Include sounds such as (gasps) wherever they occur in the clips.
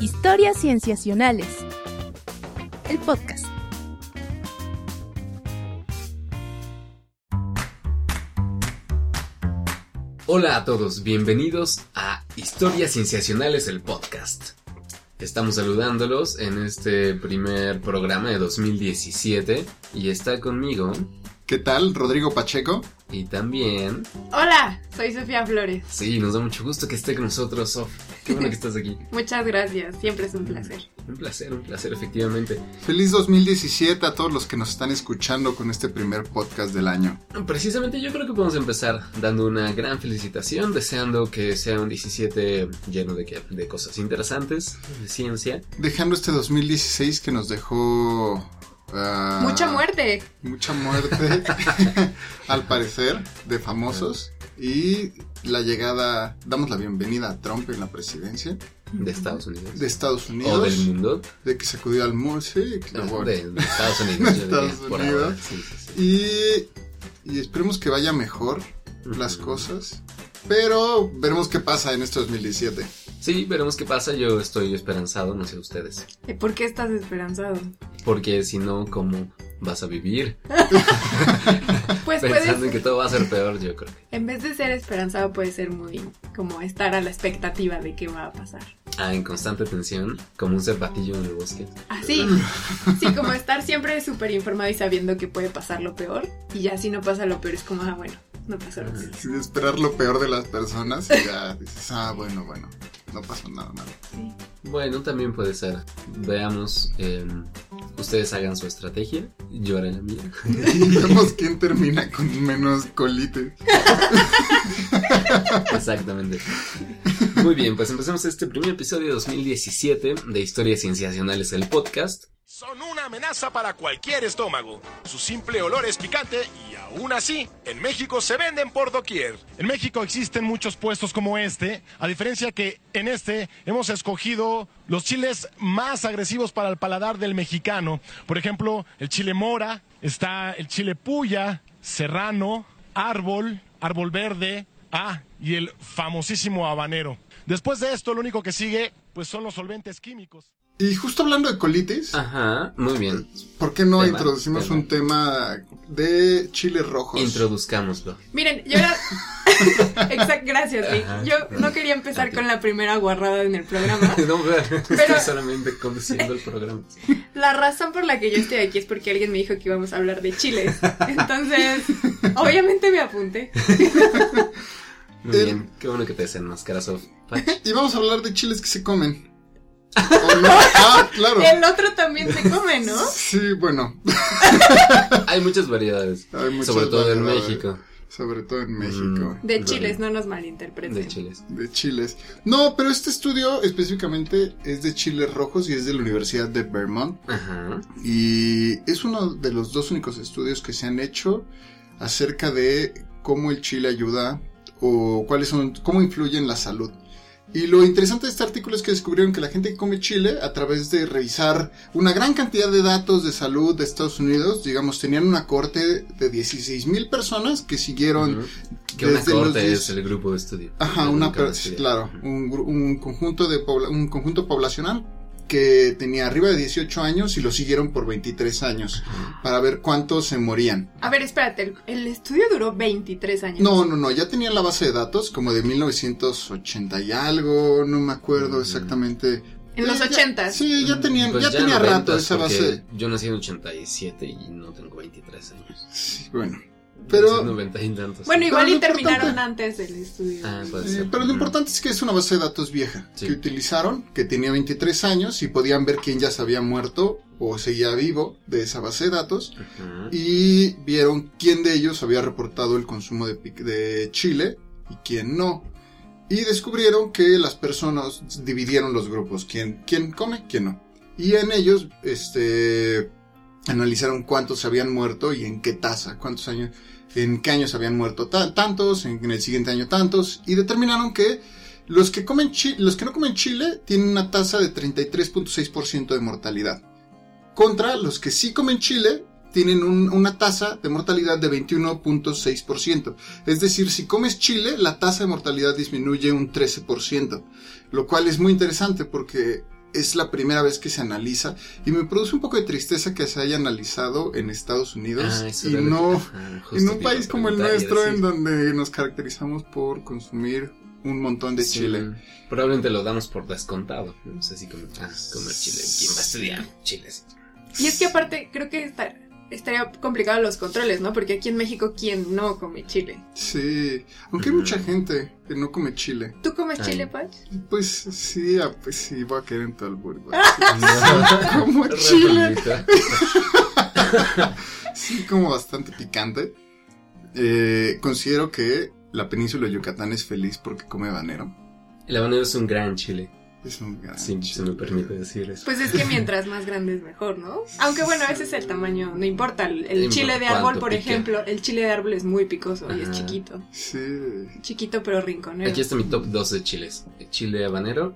Historias Cienciacionales. El podcast. Hola a todos, bienvenidos a Historias Cienciacionales, el podcast. Estamos saludándolos en este primer programa de 2017 y está conmigo ¿Qué tal? Rodrigo Pacheco. Y también... Hola, soy Sofía Flores. Sí, nos da mucho gusto que esté con nosotros, Sof. Qué bueno que estás aquí. (laughs) Muchas gracias, siempre es un placer. Un placer, un placer, efectivamente. Feliz 2017 a todos los que nos están escuchando con este primer podcast del año. Precisamente yo creo que podemos empezar dando una gran felicitación, deseando que sea un 17 lleno de, qué? de cosas interesantes, de ciencia. Dejando este 2016 que nos dejó... ah, Mucha muerte. Mucha muerte, (laughs) al parecer, de famosos. Y la llegada, damos la bienvenida a Trump en la presidencia De Estados Unidos. de Estados o Unidos. del mundo. De que sacudió al sí, No, bueno. de, (laughs) de Estados Unidos. Estados Unidos. ahora. Sí, sí, sí. Y, y esperemos que vaya mejor las cosas. Pero veremos qué pasa en este 2017. Sí, veremos qué pasa. Yo estoy esperanzado, no sé ustedes. ¿Y ¿Por qué estás esperanzado? Porque si no, ¿cómo vas a vivir? (laughs) Pues Pensando en puedes, que todo va a ser peor, yo creo. en vez de ser esperanzado, puede ser muy como estar a la expectativa de qué va a pasar. Ah, en constante tensión, como un cervatillo en el bosque. Así, sí, como estar siempre súper informado y sabiendo que puede pasar lo peor. Y ya si no pasa lo peor, es como, ah, bueno, no pasó peor. Sí, esperar lo peor de las personas y ya dices, ah, bueno, bueno, no pasó nada malo. Sí. Bueno, también puede ser. Veamos, eh, ustedes hagan su estrategia, yo haré la mía. Y vemos quién termina con menos colitis. (laughs) Exactamente. Muy bien, pues empecemos este primer episodio de 2017 de Historias Cienciacionales, el podcast. Son una amenaza para cualquier estómago. Su simple olor es picante y aún así, en México se venden por doquier. En México existen muchos puestos como este, a diferencia que en este hemos escogido los chiles más agresivos para el paladar del mexicano. Por ejemplo, el chile mora, está el chile puya, serrano, árbol, árbol verde, ah, y el famosísimo habanero. Después de esto, lo único que sigue, pues son los solventes químicos. Y justo hablando de colitis, Ajá, muy bien. ¿por qué no Tema, introducimos tema. un tema de chiles rojos? Introduzcámoslo. Miren, yo era... (laughs) Exacto, gracias. Ajá. Yo no quería empezar con la primera guarrada en el programa. (laughs) No, pero estoy Pero- solamente conduciendo el programa. La razón por la que yo estoy aquí es porque alguien me dijo que íbamos a hablar de chiles. Entonces, (laughs) obviamente me apunté. Muy El- bien, qué bueno que te desenmascaras. Y vamos a hablar de chiles que se comen. ¿O no? Ah, claro. (laughs) El otro también se come, ¿no? Sí, bueno, (laughs) Hay muchas variedades, Hay muchas sobre todo en. México, sobre todo en México. De Mm, chiles, no nos malinterpreten. de chiles. De chiles. No, pero este estudio específicamente es de chiles rojos y es de la Universidad de Vermont. Ajá. Y es uno de los dos únicos estudios que se han hecho acerca de cómo el chile ayuda o cuáles son, cómo influye en la salud. Y lo interesante de este artículo es que descubrieron que la gente que come chile, a través de revisar una gran cantidad de datos de salud de Estados Unidos, digamos, tenían una corte de 16 mil personas que siguieron Ujú. Que una desde corte 10 es el grupo de estudio. Ajá, una claro, un, un conjunto de pobla- un conjunto poblacional que tenía arriba de 18 años y lo siguieron por 23 años para ver cuántos se morían. A ver, espérate, el, el estudio duró 23 años. No, no, no, ya tenían la base de datos como de 1980 y algo, no me acuerdo Mm. exactamente. En los Eh, ya- 80s. Sí, ya tenían, Pues ya tenía 90s, rato esa base. Yo nací en 87 y no tengo 23 años. Sí, bueno, Pero... pero 90 y tantos. Bueno, igual Pero y terminaron importante- antes del estudio. Ah, puede Eh, ser. pero lo importante es que es una base de datos vieja Sí. que utilizaron, que tenía 23 años y podían ver quién ya se había muerto o seguía vivo de esa base de datos Ujú. y vieron quién de ellos había reportado el consumo de, pic- de chile y quién no. Y descubrieron que las personas dividieron los grupos, quién, quién come, quién no. Y en ellos, este, analizaron cuántos habían muerto y en qué tasa, cuántos años, en qué años habían muerto ta- tantos, en, el siguiente año tantos, y determinaron que los que comen los que no comen chile tienen una tasa de 33.6% de mortalidad. Contra los que sí comen chile tienen un- una tasa de mortalidad de 21.6%. Es decir, si comes chile, la tasa de mortalidad disminuye un 13%. Lo cual es muy interesante porque es la primera vez que se analiza y me produce un poco de tristeza que se haya analizado en Estados Unidos Ah, y no ajá, en un país como el nuestro en donde nos caracterizamos por consumir un montón de Sí, chile. Probablemente lo damos por descontado. No sé si comer, ah, comer chile. ¿Quién va a estudiar chile? Y es que aparte, creo que está- estaría complicado los controles, ¿no? Porque aquí en México, ¿quién no come chile? Sí, aunque hay mucha gente que no come chile. ¿Tú comes Ay. chile, Pach? Pues sí, ah, pues sí, voy a caer en güey. No. (laughs) Como (laughs) chile. (laughs) Sí, como bastante picante. Eh, considero que la península de Yucatán es feliz porque come habanero. El habanero es un gran chile. Es un Sí, se me permite decir eso. Pues es que mientras más grande es mejor, ¿no? Aunque bueno, ese es el tamaño, no importa. El, chile de árbol, por pique. ejemplo, el chile de árbol es muy picoso y es chiquito. Sí. Chiquito pero rinconero. Aquí está mi top 2 de chiles. El chile habanero,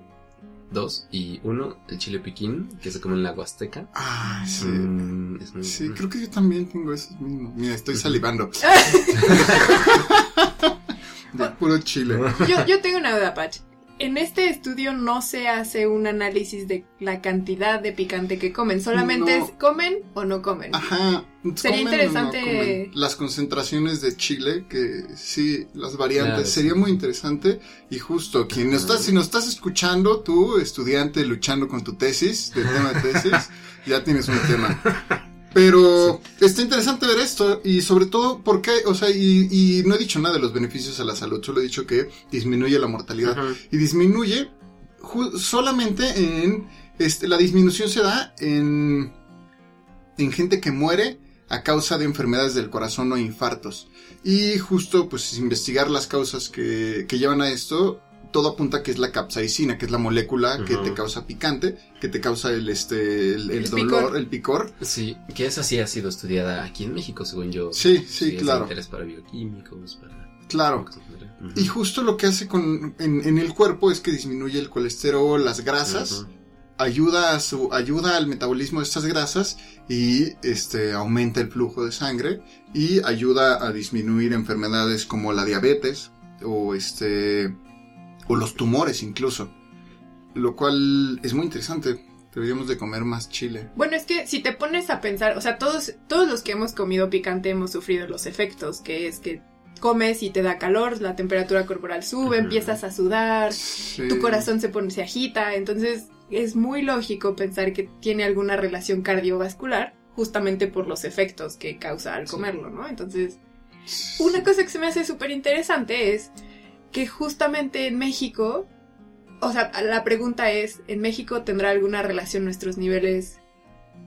2 y 1, el chile piquín, que se come en la Huasteca. Ah, sí. Mm, es muy Sí, bueno. creo que yo también tengo esos mismos. Mira, estoy salivando. (laughs) De puro chile. Yo, yo tengo una duda, Pach. En este estudio no se hace un análisis de la cantidad de picante que comen, solamente No. es comen o no comen. Ajá. Sería ¿comen o no interesante- comen? Las concentraciones de chile, que sí, las variantes, Claro, sería sí. muy interesante. Y justo, quien nos estás, si nos estás escuchando, tú, estudiante luchando con tu tesis, del tema de tesis, (laughs) ya tienes un tema. Pero está interesante ver esto y sobre todo porque, o sea, y, y no he dicho nada de los beneficios a la salud, solo he dicho que disminuye la mortalidad. Y disminuye solamente en este la disminución se da en en gente que muere a causa de enfermedades del corazón o infartos. Y justo pues investigar las causas que, que llevan a esto todo apunta que es la capsaicina que es la molécula que te causa picante que te causa el este el, el El dolor picor. el picor. Sí, que esa sí ha sido estudiada aquí en México, según yo. sí sí, de claro. interés para bioquímicos, para... claro. y justo lo que hace con en, en el cuerpo es que disminuye el colesterol las grasas ayuda a su ayuda al metabolismo de estas grasas y este aumenta el flujo de sangre y ayuda a disminuir enfermedades como la diabetes o este o los tumores incluso lo cual es muy interesante. Deberíamos de comer más chile. Bueno, es que si te pones a pensar, o sea, todos, todos los que hemos comido picante hemos sufrido los efectos, que es que comes y te da calor, la temperatura corporal sube, empiezas a sudar, Sí. tu corazón se pone, se agita, entonces es muy lógico pensar que tiene alguna relación cardiovascular justamente por los efectos que causa al comerlo, ¿no? Entonces, una cosa que se me hace súper interesante es que justamente en México, o sea, la pregunta es, ¿en México tendrá alguna relación nuestros niveles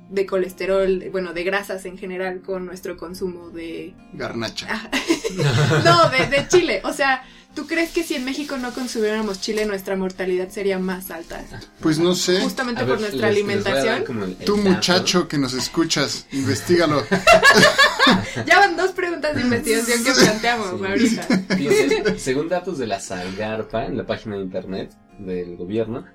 de colesterol, bueno, de grasas en general con nuestro consumo de... garnacha Ah, (laughs) no, de, de chile. O sea, ¿tú crees que si en México no consumiéramos chile nuestra mortalidad sería más alta? pues no sé Justamente A por ver, nuestra les- les alimentación. el- el tú muchacho que nos escuchas investigalo (laughs) Ya van dos preguntas de investigación que planteamos Sí. ahorita. Según datos de la Salgarpa, en la página de internet del gobierno,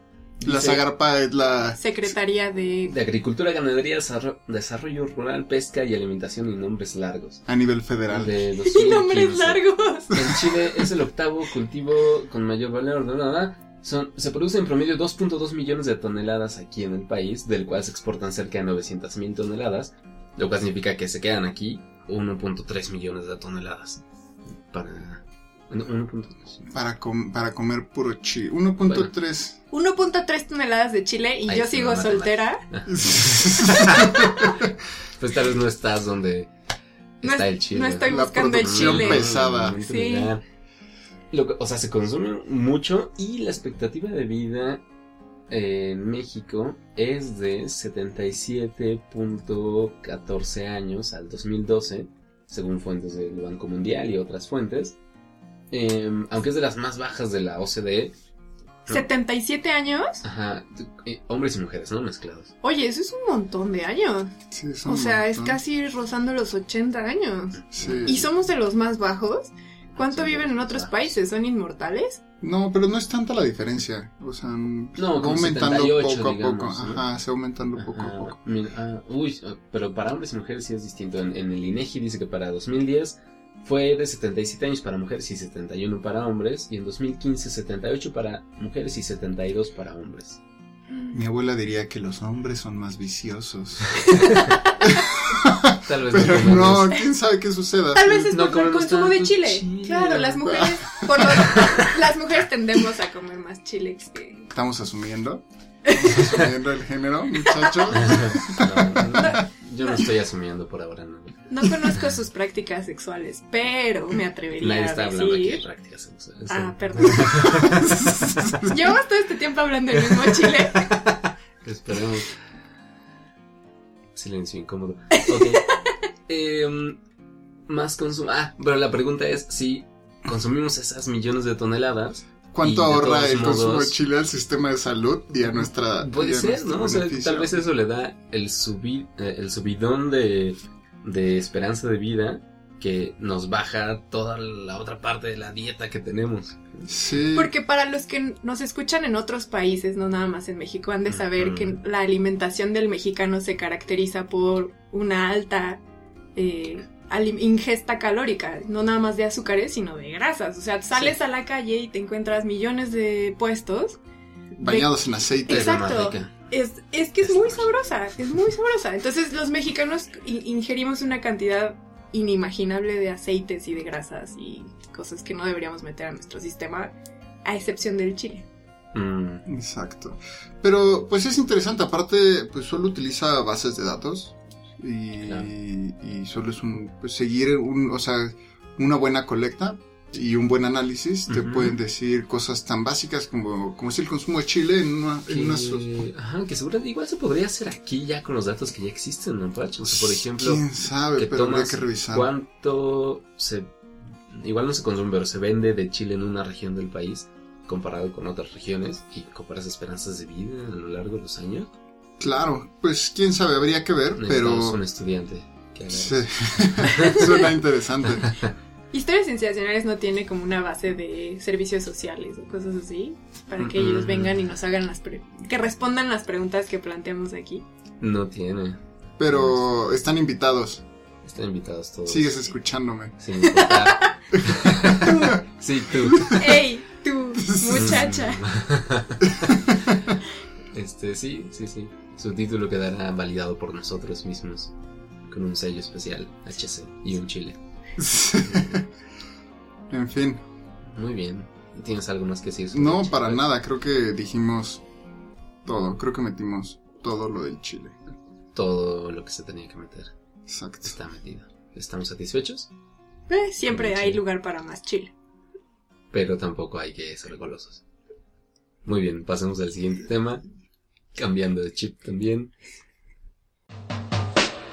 la zagarpa es la Secretaría de... de Agricultura, Ganadería, Desarro- Desarrollo Rural, Pesca y Alimentación y Nombres Largos. a nivel federal De (laughs) Y 2015. nombres largos. En Chile es el octavo cultivo con mayor valor de nada. Son, se producen en promedio 2.2 millones de toneladas aquí en el país, del cual se exportan cerca de 900 mil toneladas, lo cual significa que se quedan aquí 1.3 millones de toneladas. Para... bueno, 1.3. para, com- para comer puro chile 1.3 1.3 toneladas de chile y Ahí yo sigo soltera. (laughs) (laughs) Pues tal vez no estás donde No está es- el chile. no estoy La buscando el producción chile. pesada. Sí. Lo que- o sea, se consume mucho y la expectativa de vida en México es de 77.14 años al 2012, según fuentes del Banco Mundial y otras fuentes. Em, aunque es de las más bajas de la OCDE. ¿no? 77 años. Ajá, eh, hombres y mujeres, ¿no? Mezclados. Oye, eso es un montón de años. Sí, es O sea, es casi rozando los 80 años. Sí. Y somos de los más bajos. ¿Cuánto viven en otros bajos. países? ¿Son inmortales? No, pero no es tanta la diferencia. O sea, No, va como aumentando 78, poco a poco. Ajá, se va aumentando poco a poco. mira, ah, uy, ah, pero para hombres y mujeres sí es distinto. En, en el INEGI dice que para 2010 fue de 77 años para mujeres y 71 para hombres. Y en 2015 78 para mujeres y 72 para hombres. Mi abuela diría que los hombres son más viciosos. (laughs) Tal vez Pero comemos. no, quién sabe qué suceda. Tal vez es No por el consumo de chile. chile. Claro, las mujeres, por lo- (laughs) las mujeres tendemos a comer más chile que... Estamos asumiendo. Estamos asumiendo el género, muchachos. (laughs) No, no, yo no estoy asumiendo por ahora, no. No conozco sus prácticas sexuales, pero me atrevería Nadie a está hablando aquí de decir... prácticas sexuales. Ah, perdón. (laughs) Llevamos todo este tiempo hablando del mismo chile. (laughs) Esperemos. Silencio incómodo. Ok. (laughs) Em, más consumo. Ah, pero la pregunta es si consumimos esas millones de toneladas. ¿Cuánto ahorra el consumo de chile al sistema de salud y a nuestra. y Puede a ser, ¿no? O sea, tal vez eso le da el, subi- eh, el subidón de, de esperanza de vida que nos baja toda la otra parte de la dieta que tenemos. Sí. Porque para los que nos escuchan en otros países, no nada más en México, han de saber que la alimentación del mexicano se caracteriza por una alta eh, ingesta calórica, no nada más de azúcares, sino de grasas. O sea, sales a la calle y te encuentras millones de puestos. de- Bañados en aceite. Exacto. Es, es que es Es muy sabrosa, es muy sabrosa. Entonces los mexicanos ingerimos una cantidad inimaginable de aceites y de grasas y cosas que no deberíamos meter a nuestro sistema, a excepción del chile. Mm, Exacto. Pero pues es interesante, aparte pues solo utiliza bases de datos y, Claro. y solo es un pues seguir un, o sea, una buena colecta y un buen análisis te pueden decir cosas tan básicas como como es el consumo de chile en una, en que, ajá, que seguro igual se podría hacer aquí ya con los datos que ya existen, ¿no? O sea, por ejemplo, quién sabe, que pero habría que revisar. cuánto se igual no se consume pero se vende de chile en una región del país comparado con otras regiones y comparas esperanzas de vida a lo largo de los años Claro, pues quién sabe, habría que ver, pero un estudiante que sí. (laughs) suena interesante. (laughs) Historias Sensacionales no tiene como una base de servicios sociales o cosas así, para que Mm, ellos vengan y nos hagan las pre- que respondan las preguntas que planteamos aquí. no tiene Pero están invitados. están invitados todos Sigues escuchándome. sin importar (laughs) sí tú ¡Ey, tú, muchacha! Este sí sí sí su título quedará validado por nosotros mismos con un sello especial HC y un chile (laughs) en fin, muy bien ¿tienes algo más que decir sobre no para nada, creo que dijimos todo, creo que metimos todo lo del chile. todo lo que se tenía que meter Exacto. está metido. ¿Estamos satisfechos? Eh, siempre hay lugar para más chile. Pero tampoco hay que ser golosos. Muy bien, pasemos al siguiente tema. Cambiando de chip también.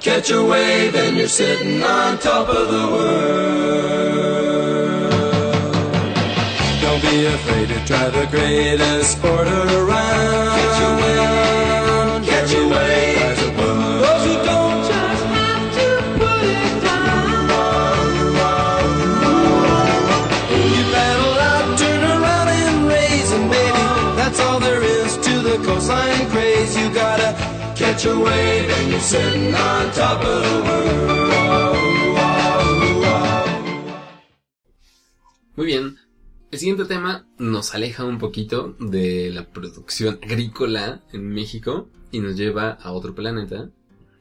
Catch a wave and you're sitting on top of the world. Don't be afraid to try the greatest sport around. Catch a wave and you're sitting on top of the world. Muy bien. El siguiente tema nos aleja un poquito de la producción agrícola en México y nos lleva a otro planeta.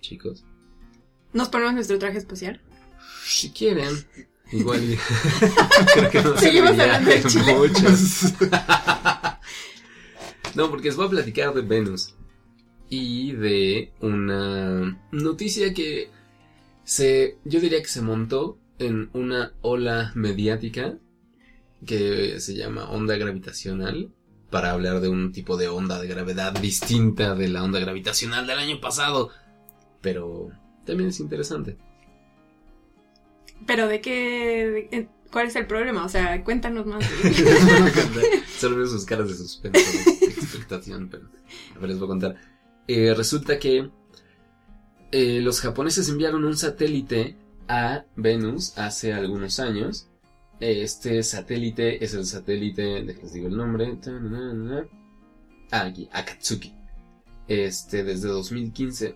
Chicos, ¿Nos ponemos nuestro traje espacial? si quieren, igual (laughs) creo que no se Seguimos hablando de Chile. (laughs) No, porque les voy a platicar de Venus y de una noticia que se, yo diría que se montó en una ola mediática que se llama onda gravitacional para hablar de un tipo de onda de gravedad distinta de la onda gravitacional del año pasado, pero también es interesante. ¿Pero de qué? de- ¿Cuál es el problema? O sea, cuéntanos más. (laughs) Solo veo sus caras de suspenso, de expectación, pero a ver, les voy a contar. Eh, resulta que eh, los japoneses enviaron un satélite a Venus hace algunos años. Este satélite es el satélite, déjenles digo el nombre. Ah, aquí, Akatsuki. Este, desde 2015.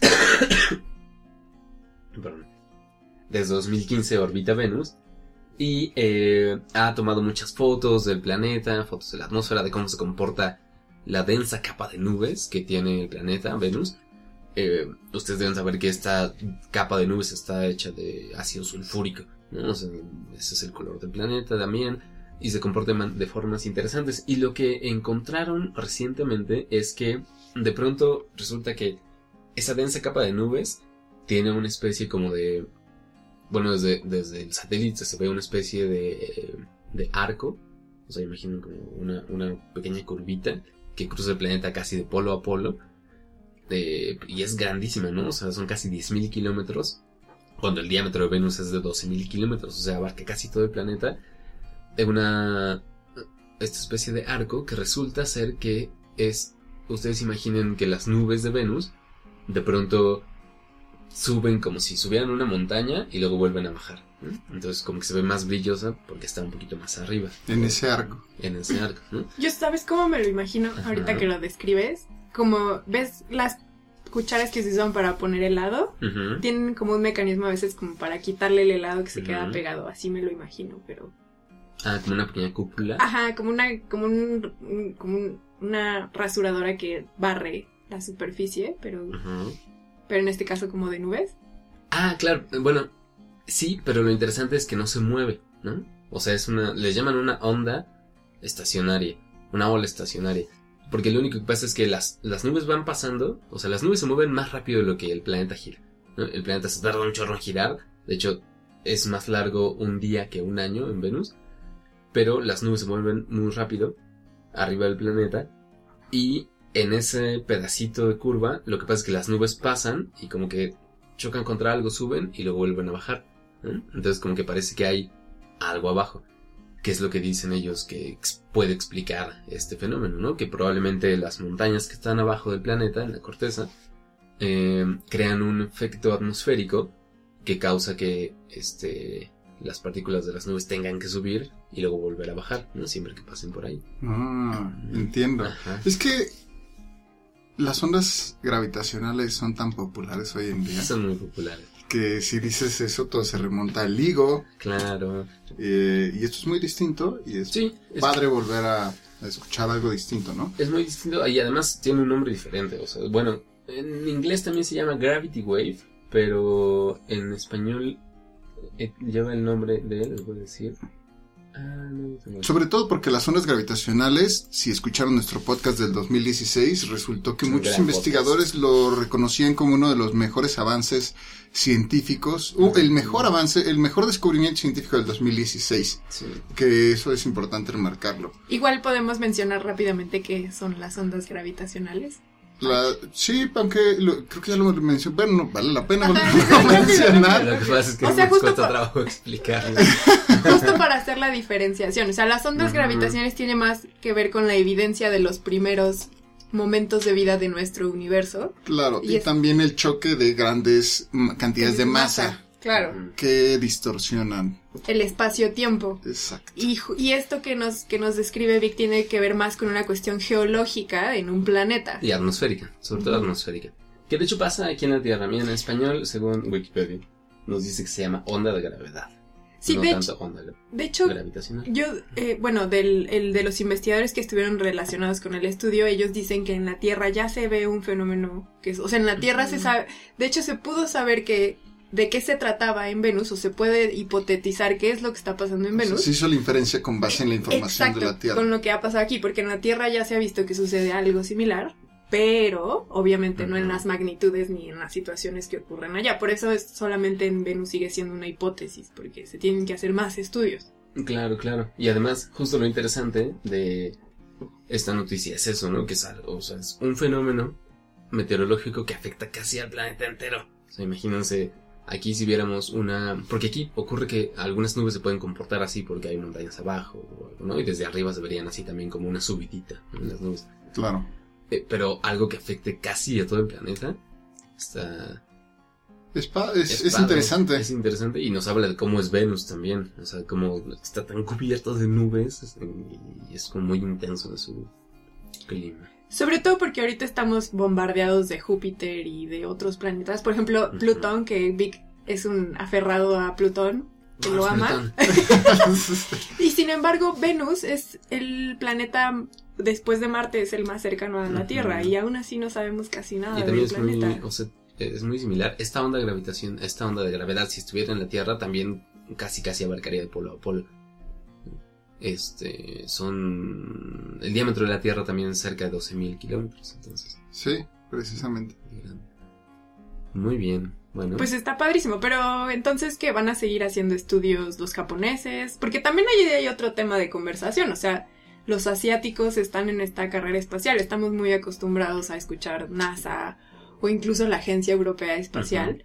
(coughs) Perdón. Desde 2015 orbita Venus y eh, ha tomado muchas fotos del planeta, fotos de la atmósfera, de cómo se comporta la densa capa de nubes que tiene el planeta Venus. Eh, ustedes deben saber que esta capa de nubes está hecha de ácido sulfúrico, ese es el color del planeta también y se comporta de formas interesantes. Y lo que encontraron recientemente es que de pronto resulta que esa densa capa de nubes tiene una especie como de... Bueno, desde, desde el satélite se ve una especie de, de arco. O sea, imaginen como una, una pequeña curvita que cruza el planeta casi de polo a polo. Y es grandísima, ¿no? O sea, son casi 10.000 kilómetros. Cuando el diámetro de Venus es de 12.000 kilómetros. O sea, abarca casi todo el planeta. De una... Esta especie de arco que resulta ser que es... Ustedes imaginen que las nubes de Venus de pronto suben como si subieran una montaña y luego vuelven a bajar. ¿No? Entonces como que se ve más brillosa porque está un poquito más arriba. En ese arco. En ese arco, ¿no? Yo, ¿sabes cómo me lo imagino Ajá. ahorita que lo describes? Como, ¿ves las cucharas que se usan para poner helado? Ujú. Tienen como un mecanismo a veces como para quitarle el helado que se queda Ujú. pegado. Así me lo imagino, pero... Ah, como una pequeña cúpula. Ajá, como una, como un, como un- una rasuradora que barre la superficie, pero, Ujú. pero en este caso como de nubes. Ah, claro. Bueno, sí, pero lo interesante es que no se mueve, ¿no? O sea, es una... Les llaman una onda estacionaria. Una ola estacionaria. Porque lo único que pasa es que las, las nubes van pasando, o sea, las nubes se mueven más rápido de lo que el planeta gira. ¿no? El planeta se tarda un chorro en girar, de hecho es más largo un día que un año en Venus, pero las nubes se mueven muy rápido arriba del planeta y en ese pedacito de curva lo que pasa es que las nubes pasan y como que chocan contra algo, suben y luego vuelven a bajar. ¿No? Entonces como que parece que hay algo abajo que es lo que dicen ellos que ex- puede explicar este fenómeno, ¿no? Que probablemente las montañas que están abajo del planeta, en la corteza, eh, crean un efecto atmosférico que causa que este, las partículas de las nubes tengan que subir y luego volver a bajar, ¿no? Siempre que pasen por ahí. Ah, entiendo. Ajá. Es que las ondas gravitacionales son tan populares hoy en día Son muy populares. Que si dices eso todo se remonta al LIGO Claro. eh, y esto es muy distinto y es Sí, es, padre volver a, a escuchar algo distinto, ¿no? es muy distinto y además tiene un nombre diferente. O sea, bueno, en inglés también se llama Gravity Wave, pero en español eh, lleva el nombre de, les voy a decir. Sobre todo porque las ondas gravitacionales, si escucharon nuestro podcast del 2016, resultó que muchos investigadores lo reconocían como uno de los mejores avances científicos, o el mejor avance, el mejor descubrimiento científico del 2016, Sí. que eso es importante remarcarlo. Igual podemos mencionar rápidamente qué son las ondas gravitacionales. La, sí, aunque lo- creo que ya lo mencioné, pero no vale la pena volverlo a Lo mencionar. que pasa es que O sea, justo cuesta por- trabajo explicarlo. Justo para hacer la diferenciación. O sea, las ondas Ujú. gravitacionales tienen más que ver con la evidencia de los primeros momentos de vida de nuestro universo. Claro, Y y, es- también el choque de grandes cantidades de masa Claro. Ujú. que distorsionan. El espacio-tiempo. Exacto. Y, esto que nos, que nos describe Vic tiene que ver más con una cuestión geológica en un planeta. Y atmosférica, sobre todo atmosférica. Que de hecho pasa aquí en la Tierra. Mira, en español, según Wikipedia, nos dice que se llama onda de gravedad. Sí, no de, tanto hecho, onda de hecho, gravitacional. yo, eh, bueno, del, el de los investigadores que estuvieron relacionados con el estudio, ellos dicen que en la Tierra ya se ve un fenómeno que es, o sea, en la Tierra se sabe, de hecho se pudo saber que de qué se trataba en Venus, o se puede hipotetizar qué es lo que está pasando en O sea, Venus. se hizo la inferencia con base en la información Exacto, de la Tierra. con lo que ha pasado aquí, porque en la Tierra ya se ha visto que sucede algo similar, pero obviamente no en las magnitudes ni en las situaciones que ocurren allá. Por eso es solamente en Venus sigue siendo una hipótesis, porque se tienen que hacer más estudios. Claro, claro. Y además, justo lo interesante de esta noticia es eso, ¿no? Que es algo, o sea, es un fenómeno meteorológico que afecta casi al planeta entero. O sea, imagínense, aquí si viéramos una... Porque aquí ocurre que algunas nubes se pueden comportar así porque hay montañas abajo, ¿no? Y desde arriba se verían así también como una subidita ¿no? en las nubes. Claro. Eh, pero algo que afecte casi a todo el planeta está... Es, interesante. Es interesante y nos habla de cómo es Venus también. O sea, cómo está tan cubierto de nubes es- y es como muy intenso de su clima. Sobre todo porque ahorita estamos bombardeados de Júpiter y de otros planetas. Por ejemplo. Plutón, que Vic es un aferrado a Plutón. que lo ama. (laughs) y sin embargo, Venus es el planeta después de Marte es el más cercano a la. Tierra y aún así no sabemos casi nada Y del también es muy, planeta. o sea, es muy similar. Esta onda de gravitación, esta onda de gravedad, si estuviera en la Tierra, también casi casi abarcaría de polo a polo. Este, son... El diámetro de la Tierra también es cerca de 12.000 kilómetros, entonces... Sí, precisamente. Muy bien, bueno. Pues está padrísimo, pero entonces que van a seguir haciendo estudios los japoneses, porque también hay otro tema de conversación, o sea, los asiáticos están en esta carrera espacial, estamos muy acostumbrados a escuchar NASA o incluso la Agencia Europea Espacial,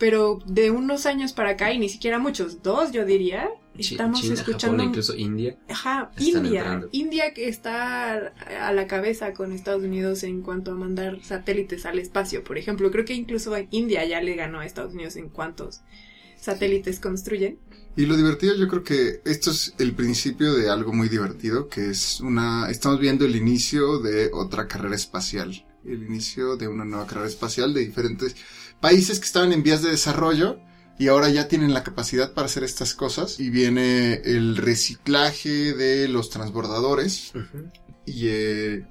pero de unos años para acá y ni siquiera muchos, dos yo diría, estamos China, escuchando Japón, incluso India. Ajá, India. entrando. India que está a la cabeza con Estados Unidos en cuanto a mandar satélites al espacio, por ejemplo. Creo que incluso India ya le ganó a Estados Unidos en cuántos satélites construyen. Y lo divertido, yo creo que esto es el principio de algo muy divertido, que es una, estamos viendo el inicio de otra carrera espacial, el inicio de una nueva carrera espacial de diferentes países que estaban en vías de desarrollo y ahora ya tienen la capacidad para hacer estas cosas y viene el reciclaje de los transbordadores y eh,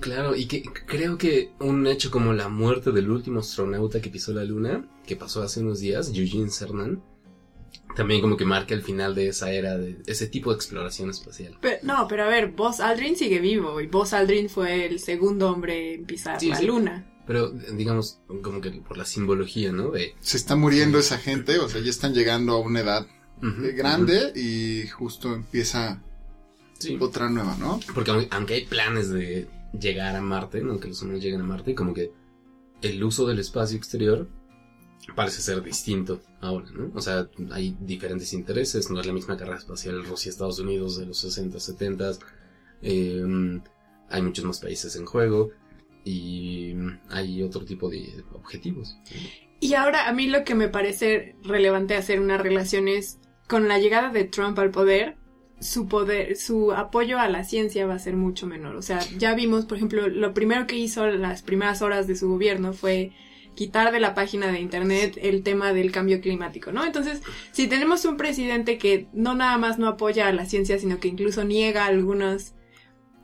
Claro, y que creo que un hecho como la muerte del último astronauta que pisó la luna, que pasó hace unos días, Eugene Cernan, también como que marca el final de esa era, de ese tipo de exploración espacial. Pero, no, pero a ver, Buzz Aldrin sigue vivo y Buzz Aldrin fue el segundo hombre en pisar Sí, la sí. luna. Pero digamos, como que por la simbología, ¿no? De... se está muriendo esa gente, o sea, ya están llegando a una edad eh, grande y justo empieza. Sí. otra nueva, ¿no? Porque aunque- aunque hay planes de llegar a Marte, ¿no? que los humanos lleguen a Marte, como que el uso del espacio exterior parece ser distinto ahora, ¿no? O sea, hay diferentes intereses, no es la misma carrera espacial Rusia-Estados Unidos de los 60, 70, eh, hay muchos más países en juego y hay otro tipo de objetivos. Y ahora a mí lo que me parece relevante hacer una relación es con la llegada de Trump al poder, su poder, su apoyo a la ciencia va a ser mucho menor. O sea, ya vimos, por ejemplo, lo primero que hizo las primeras horas de su gobierno fue quitar de la página de internet el tema del cambio climático, ¿no? Entonces, si tenemos un presidente que no nada más no apoya a la ciencia, sino que incluso niega algunos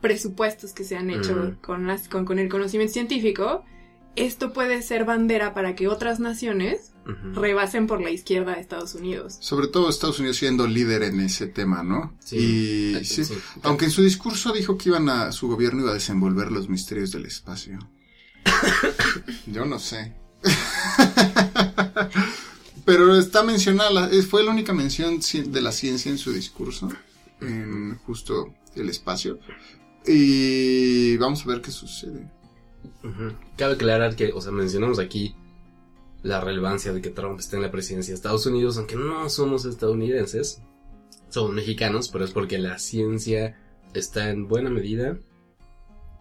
presupuestos que se han hecho Ujú. con, las, con, con el conocimiento científico, esto puede ser bandera para que otras naciones rebasen por la izquierda de Estados Unidos. Sobre todo Estados Unidos siendo líder en ese tema, ¿no? Sí. Y sí, sí. aunque en su discurso dijo que iban a su gobierno iba a desenvolver los misterios del espacio. (coughs) Yo no sé. (laughs) Pero está mencionada, eh, fue la única mención ci- de la ciencia en su discurso, en justo el espacio. Y vamos a ver qué sucede. Cabe aclarar que, o sea, mencionamos aquí la relevancia de que Trump esté en la presidencia de Estados Unidos, aunque no somos estadounidenses, somos mexicanos, pero es porque la ciencia está en buena medida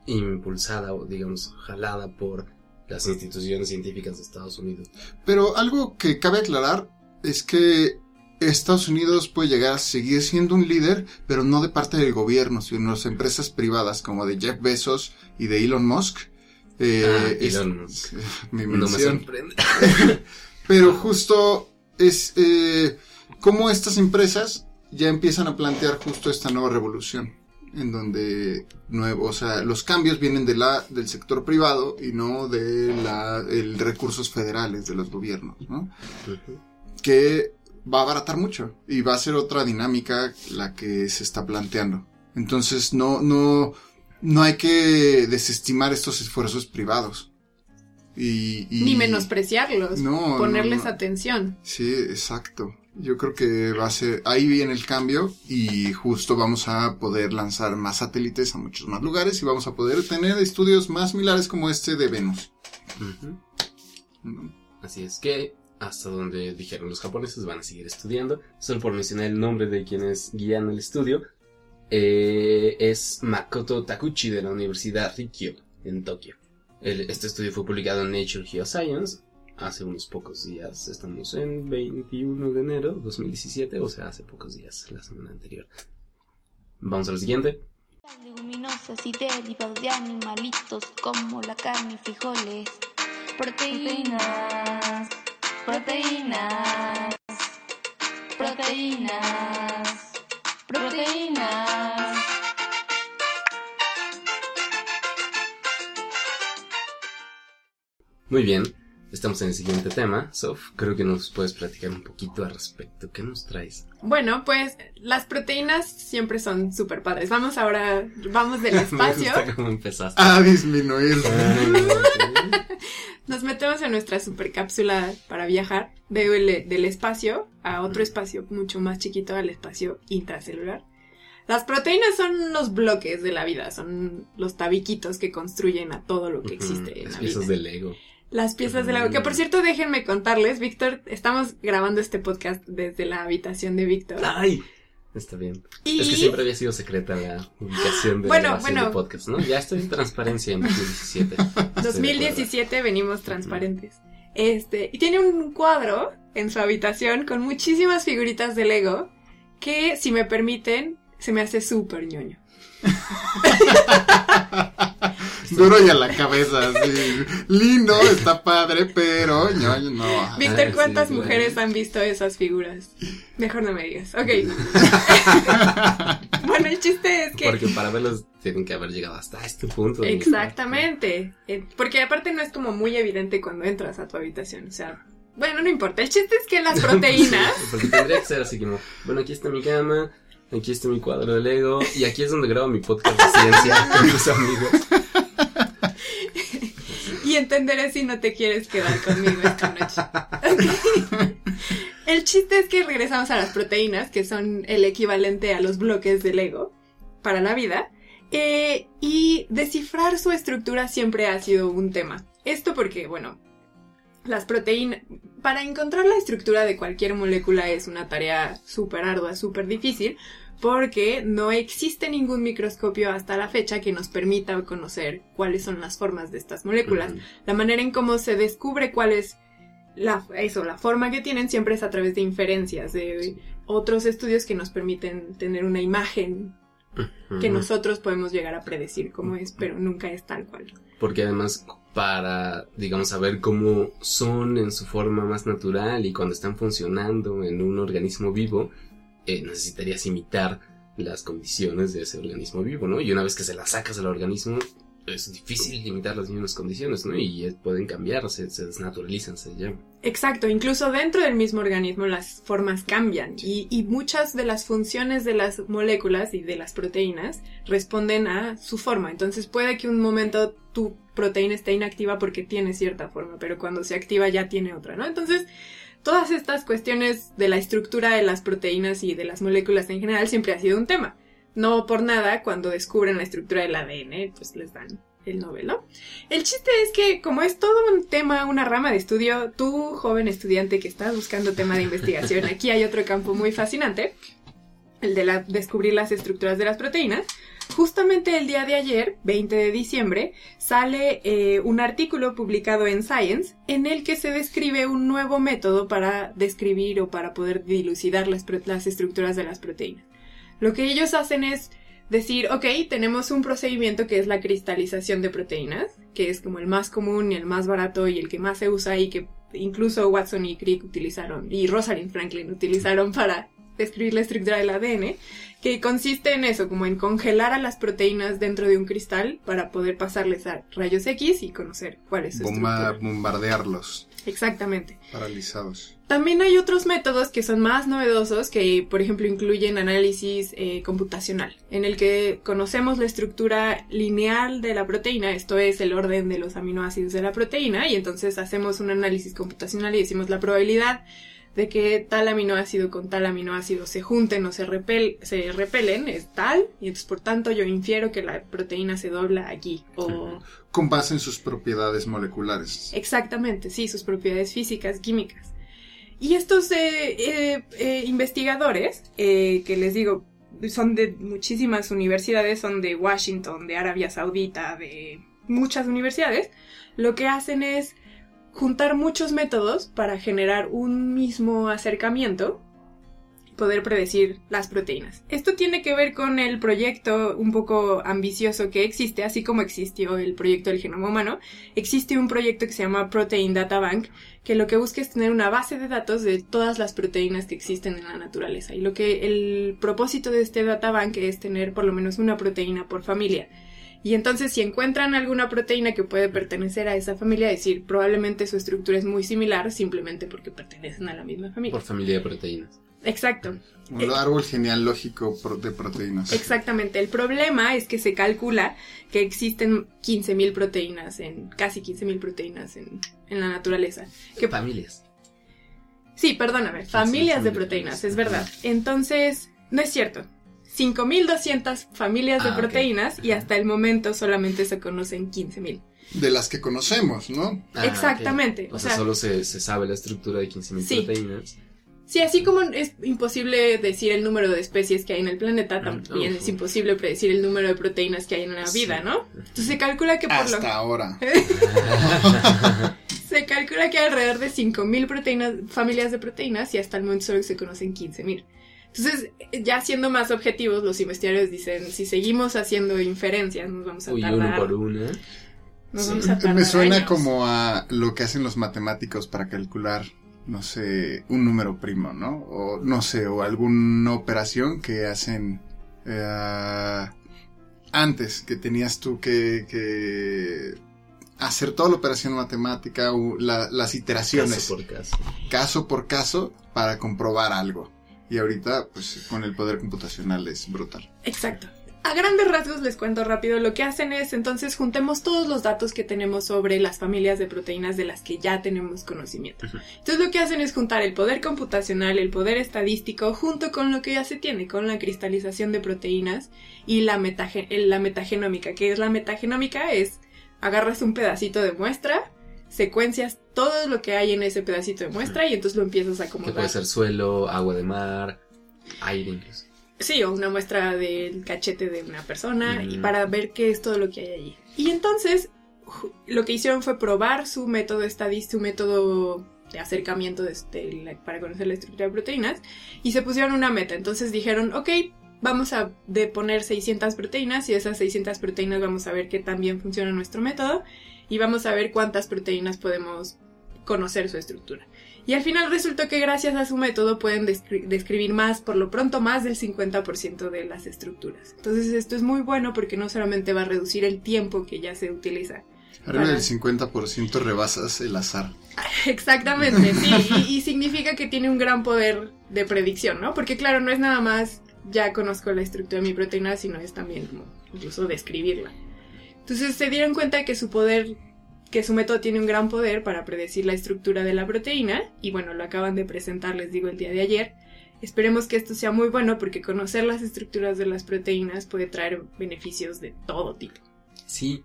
impulsada o, digamos, jalada por las instituciones científicas de Estados Unidos. Pero algo que cabe aclarar es que Estados Unidos puede llegar a seguir siendo un líder, pero no de parte del gobierno, sino de las empresas privadas como de Jeff Bezos y de Elon Musk. Eh, Ah, es- Elon Musk. (laughs) mi No me sorprende. (laughs) Pero justo es eh, cómo estas empresas ya empiezan a plantear justo esta nueva revolución, en donde nuevo, o sea, los cambios vienen de la del sector privado y no de la el recursos federales de los gobiernos, ¿no? Que va a abaratar mucho y va a ser otra dinámica la que se está planteando. Entonces no no no hay que desestimar estos esfuerzos privados. Y, y- Ni menospreciarlos, No, ponerles no, no. atención. Sí, exacto. Yo creo que va a ser, ahí viene el cambio y justo vamos a poder lanzar más satélites a muchos más lugares y vamos a poder tener estudios más similares como este de Venus. Así es que hasta donde dijeron los japoneses van a seguir estudiando. Solo por mencionar el nombre de quienes guían el estudio, eh, es Makoto Takuchi de la Universidad Rikyo en Tokio. El- este estudio fue publicado en Nature Geoscience hace unos pocos días. Estamos en 21 de enero de 2017, o sea, hace pocos días, la semana anterior. Vamos al siguiente. leguminosas y derivados de animalitos como la carne y frijoles. Proteínas, proteínas. Proteínas. Proteínas. Muy bien, estamos en el siguiente tema. Sof, creo que nos puedes platicar un poquito al respecto. ¿Qué nos traes? Bueno, pues las proteínas siempre son súper padres. Vamos ahora, vamos del (laughs) Me espacio. gusta cómo empezaste. A disminuir. (laughs) (laughs) Nos metemos en nuestra supercápsula para viajar del, del espacio a otro espacio mucho más chiquito, al espacio intracelular. Las proteínas son los bloques de la vida, son los tabiquitos que construyen a todo lo que existe en Las la piezas vida. de Lego. Las piezas de la... Que por cierto, déjenme contarles, Víctor, estamos grabando este podcast desde la habitación de Víctor. ¡Ay! Está bien. Y... Es que siempre había sido secreta la ubicación de Bueno, la bueno. de podcast, ¿no? Ya estoy en transparencia en 2017. (laughs) Estoy de acuerdo. 2017 venimos transparentes. Este, y tiene un cuadro en su habitación con muchísimas figuritas de Lego que, si me permiten, se me hace súper ñoño. (laughs) (laughs) Duro y a la cabeza, así. Lindo, está padre, pero no, no. Víctor, sí, ¿cuántas claro. mujeres han visto esas figuras? Mejor no me digas. Ok. (laughs) bueno, el chiste es que... Porque para verlos tienen que haber llegado hasta este punto. Exactamente. Eh, Porque aparte no es como muy evidente cuando entras a tu habitación. O sea, bueno, no importa. El chiste es que las (laughs) proteínas... Sí, porque tendría que ser así como, bueno, aquí está mi cama, aquí está mi cuadro de Lego, y aquí es donde grabo mi podcast de ciencia con mis amigos. Y entenderé si no te quieres quedar conmigo esta noche. El chiste es que regresamos a las proteínas, que son el equivalente a los bloques de Lego para la vida. eh, y descifrar su estructura siempre ha sido un tema. Esto porque, bueno, las proteínas... Para encontrar la estructura de cualquier molécula es una tarea súper ardua, súper difícil, porque no existe ningún microscopio hasta la fecha que nos permita conocer cuáles son las formas de estas moléculas. La manera en cómo se descubre cuál es la, eso, la forma que tienen siempre es a través de inferencias, de otros estudios que nos permiten tener una imagen que nosotros podemos llegar a predecir cómo es, pero nunca es tal cual. Porque además, para, digamos, saber cómo son en su forma más natural y cuando están funcionando en un organismo vivo, eh, necesitarías imitar las condiciones de ese organismo vivo, ¿no? Y una vez que se las sacas al organismo, es difícil imitar las mismas condiciones, ¿no? Y pueden cambiar, se, se desnaturalizan, se llama. Exacto, incluso dentro del mismo organismo las formas cambian y, y muchas de las funciones de las moléculas y de las proteínas responden a su forma. Entonces puede que un momento tu proteína esté inactiva porque tiene cierta forma, pero cuando se activa ya tiene otra, ¿no? Entonces todas estas cuestiones de la estructura de las proteínas y de las moléculas en general siempre ha sido un tema. No por nada, cuando descubren la estructura del ADN, pues les dan el Nobel, ¿no? El chiste es que como es todo un tema, una rama de estudio, tú, joven estudiante que estás buscando tema de investigación, (laughs) aquí hay otro campo muy fascinante, el de la- descubrir las estructuras de las proteínas. Justamente el día de ayer, 20 de diciembre, sale eh, un artículo publicado en Science en el que se describe un nuevo método para describir o para poder dilucidar las, las estructuras de las proteínas. Lo que ellos hacen es decir, ok, tenemos un procedimiento que es la cristalización de proteínas, que es como el más común y el más barato y el que más se usa y que incluso Watson y Crick utilizaron y Rosalind Franklin utilizaron para describir la estructura del ADN, que consiste en eso, como en congelar a las proteínas dentro de un cristal para poder pasarles a rayos X y conocer cuál es su Bomba- estructura. bombardearlos, Exactamente. paralizados. También hay otros métodos que son más novedosos que, por ejemplo, incluyen análisis eh, computacional, en el que conocemos la estructura lineal de la proteína, esto es el orden de los aminoácidos de la proteína, y entonces hacemos un análisis computacional y decimos la probabilidad de que tal aminoácido con tal aminoácido se junten o se, repel- se repelen es tal, y entonces por tanto yo infiero que la proteína se dobla aquí, o... Con base en sus propiedades moleculares. Exactamente, sí, sus propiedades físicas, químicas. Y estos eh, eh, eh, investigadores, eh, que les digo, son de muchísimas universidades, son de Washington, de Arabia Saudita, de muchas universidades, lo que hacen es juntar muchos métodos para generar un mismo acercamiento poder predecir las proteínas. Esto tiene que ver con el proyecto un poco ambicioso que existe, así como existió el proyecto del genoma humano. Existe un proyecto que se llama Protein Data Bank, que lo que busca es tener una base de datos de todas las proteínas que existen en la naturaleza. Y lo que el propósito de este data bank es tener por lo menos una proteína por familia. Y entonces si encuentran alguna proteína que puede pertenecer a esa familia, decir, probablemente su estructura es muy similar simplemente porque pertenecen a la misma familia. Por familia de proteínas. Exacto. Un árbol genealógico de proteínas. Exactamente. El problema es que se calcula que existen 15.000 proteínas, en casi 15.000 proteínas en, en la naturaleza. ¿Qué familias? Sí, perdóname, familias de proteínas, es verdad. Entonces, no es cierto. 5.200 familias de Ah, proteínas y hasta el momento solamente se conocen 15.000. De las que conocemos, ¿no? Ah, Exactamente. O, o sea, sea- solo se, se sabe la estructura de 15.000 Sí. proteínas. Sí, así como es imposible decir el número de especies que hay en el planeta, Mm, también uf. es imposible predecir el número de proteínas que hay en la Sí. vida, ¿no? Entonces se calcula que por lo Hasta ahora. (laughs) Se calcula que hay alrededor de 5.000 proteínas, familias de proteínas y hasta el momento solo se conocen 15.000. Entonces, ya siendo más objetivos, los investigadores dicen, si seguimos haciendo inferencias, nos vamos a Uy, tardar. uno por una. Nos Sí. vamos a (laughs) tardar Me suena años. como a lo que hacen los matemáticos para calcular, no sé, un número primo, ¿no? O no sé, o alguna operación que hacen eh, antes, que tenías tú que, que hacer toda la operación matemática, o la- las iteraciones, Caso por caso. caso por caso, para comprobar algo. Y ahorita, pues con el poder computacional es brutal. Exacto. A grandes rasgos les cuento rápido, lo que hacen es entonces juntemos todos los datos que tenemos sobre las familias de proteínas de las que ya tenemos conocimiento. Entonces lo que hacen es juntar el poder computacional, el poder estadístico, junto con lo que ya se tiene, con la cristalización de proteínas y la, metagen- la metagenómica. ¿Qué es la metagenómica? Es agarras un pedacito de muestra, secuencias todo lo que hay en ese pedacito de muestra y entonces lo empiezas a Que acomodar. puede ser suelo, agua de mar, aire incluso. Sí, o una muestra del cachete de una persona y Mm. para ver qué es todo lo que hay allí. Y entonces lo que hicieron fue probar su método estadístico, su método de acercamiento de este, la- para conocer la estructura de proteínas y se pusieron una meta. Entonces dijeron, ok, vamos a de poner 600 proteínas y de esas 600 proteínas vamos a ver qué tan bien funciona nuestro método y vamos a ver cuántas proteínas podemos conocer su estructura. Y al final resultó que gracias a su método pueden descri- describir más, por lo pronto más del 50% de las estructuras. Entonces esto es muy bueno porque no solamente va a reducir el tiempo que ya se utiliza. Arriba Para- del 50% rebasas el azar. (laughs) Exactamente, sí, y, y significa que tiene un gran poder de predicción, ¿no? Porque claro, no es nada más ya conozco la estructura de mi proteína, sino es también como incluso describirla. Entonces se dieron cuenta que su poder, que su método tiene un gran poder para predecir la estructura de la proteína, y bueno, lo acaban de presentar, les digo, el día de ayer. Esperemos que esto sea muy bueno porque conocer las estructuras de las proteínas puede traer beneficios de todo tipo. Sí,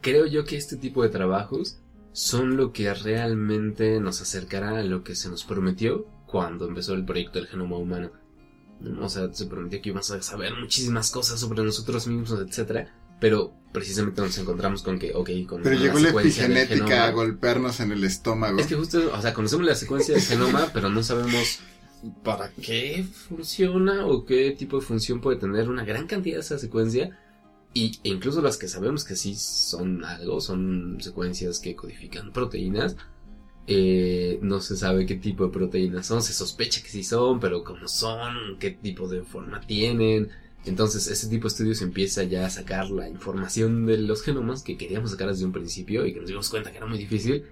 creo yo que este tipo de trabajos son lo que realmente nos acercará a lo que se nos prometió cuando empezó el proyecto del genoma humano. O sea, se prometió que íbamos a saber muchísimas cosas sobre nosotros mismos, etcétera, pero precisamente nos encontramos con que, ok, con Pero llegó la epigenética a golpearnos en el estómago. Es que justo, o sea, conocemos la secuencia del genoma, (laughs) pero no sabemos para qué funciona o qué tipo de función puede tener una gran cantidad de esa secuencia. Y, e incluso las que sabemos que sí son algo, son secuencias que codifican proteínas. eh, no se sabe qué tipo de proteínas son, se sospecha que sí son, pero cómo son, qué tipo de forma tienen. Entonces, ese tipo de estudios empieza ya a sacar la información de los genomas que queríamos sacar desde un principio y que nos dimos cuenta que era muy difícil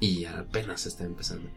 y apenas está empezando.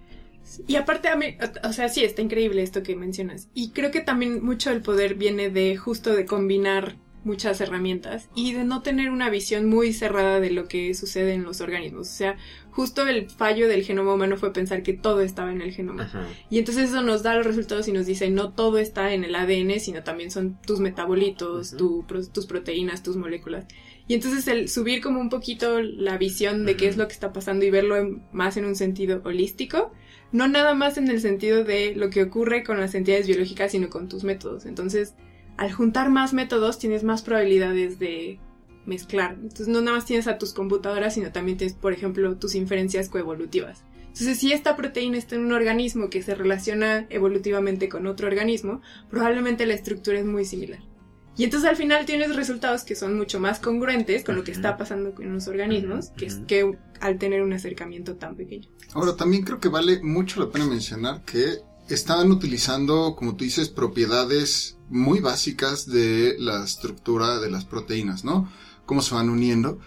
Y aparte, a mí, o sea, sí, está increíble esto que mencionas. Y creo que también mucho del poder viene de justo de combinar muchas herramientas y de no tener una visión muy cerrada de lo que sucede en los organismos. O sea, justo el fallo del genoma humano fue pensar que todo estaba en el genoma. Ajá. Y entonces eso nos da los resultados y nos dice no todo está en el ADN, sino también son tus metabolitos, tu tus proteínas, tus moléculas. Y entonces el subir como un poquito la visión de qué es lo que está pasando y verlo en- más en un sentido holístico, no nada más en el sentido de lo que ocurre con las entidades biológicas, sino con tus métodos. Entonces, al juntar más métodos tienes más probabilidades de mezclar. Entonces no nada más tienes a tus computadoras, sino también tienes, por ejemplo, tus inferencias coevolutivas. Entonces si esta proteína está en un organismo que se relaciona evolutivamente con otro organismo, probablemente la estructura es muy similar. Y entonces al final tienes resultados que son mucho más congruentes con lo que está pasando con los organismos que, Ujú. que al tener un acercamiento tan pequeño. Ahora, también creo que vale mucho la pena mencionar que estaban utilizando, como tú dices, propiedades muy básicas de la estructura de las proteínas, ¿no? Cómo se van uniendo.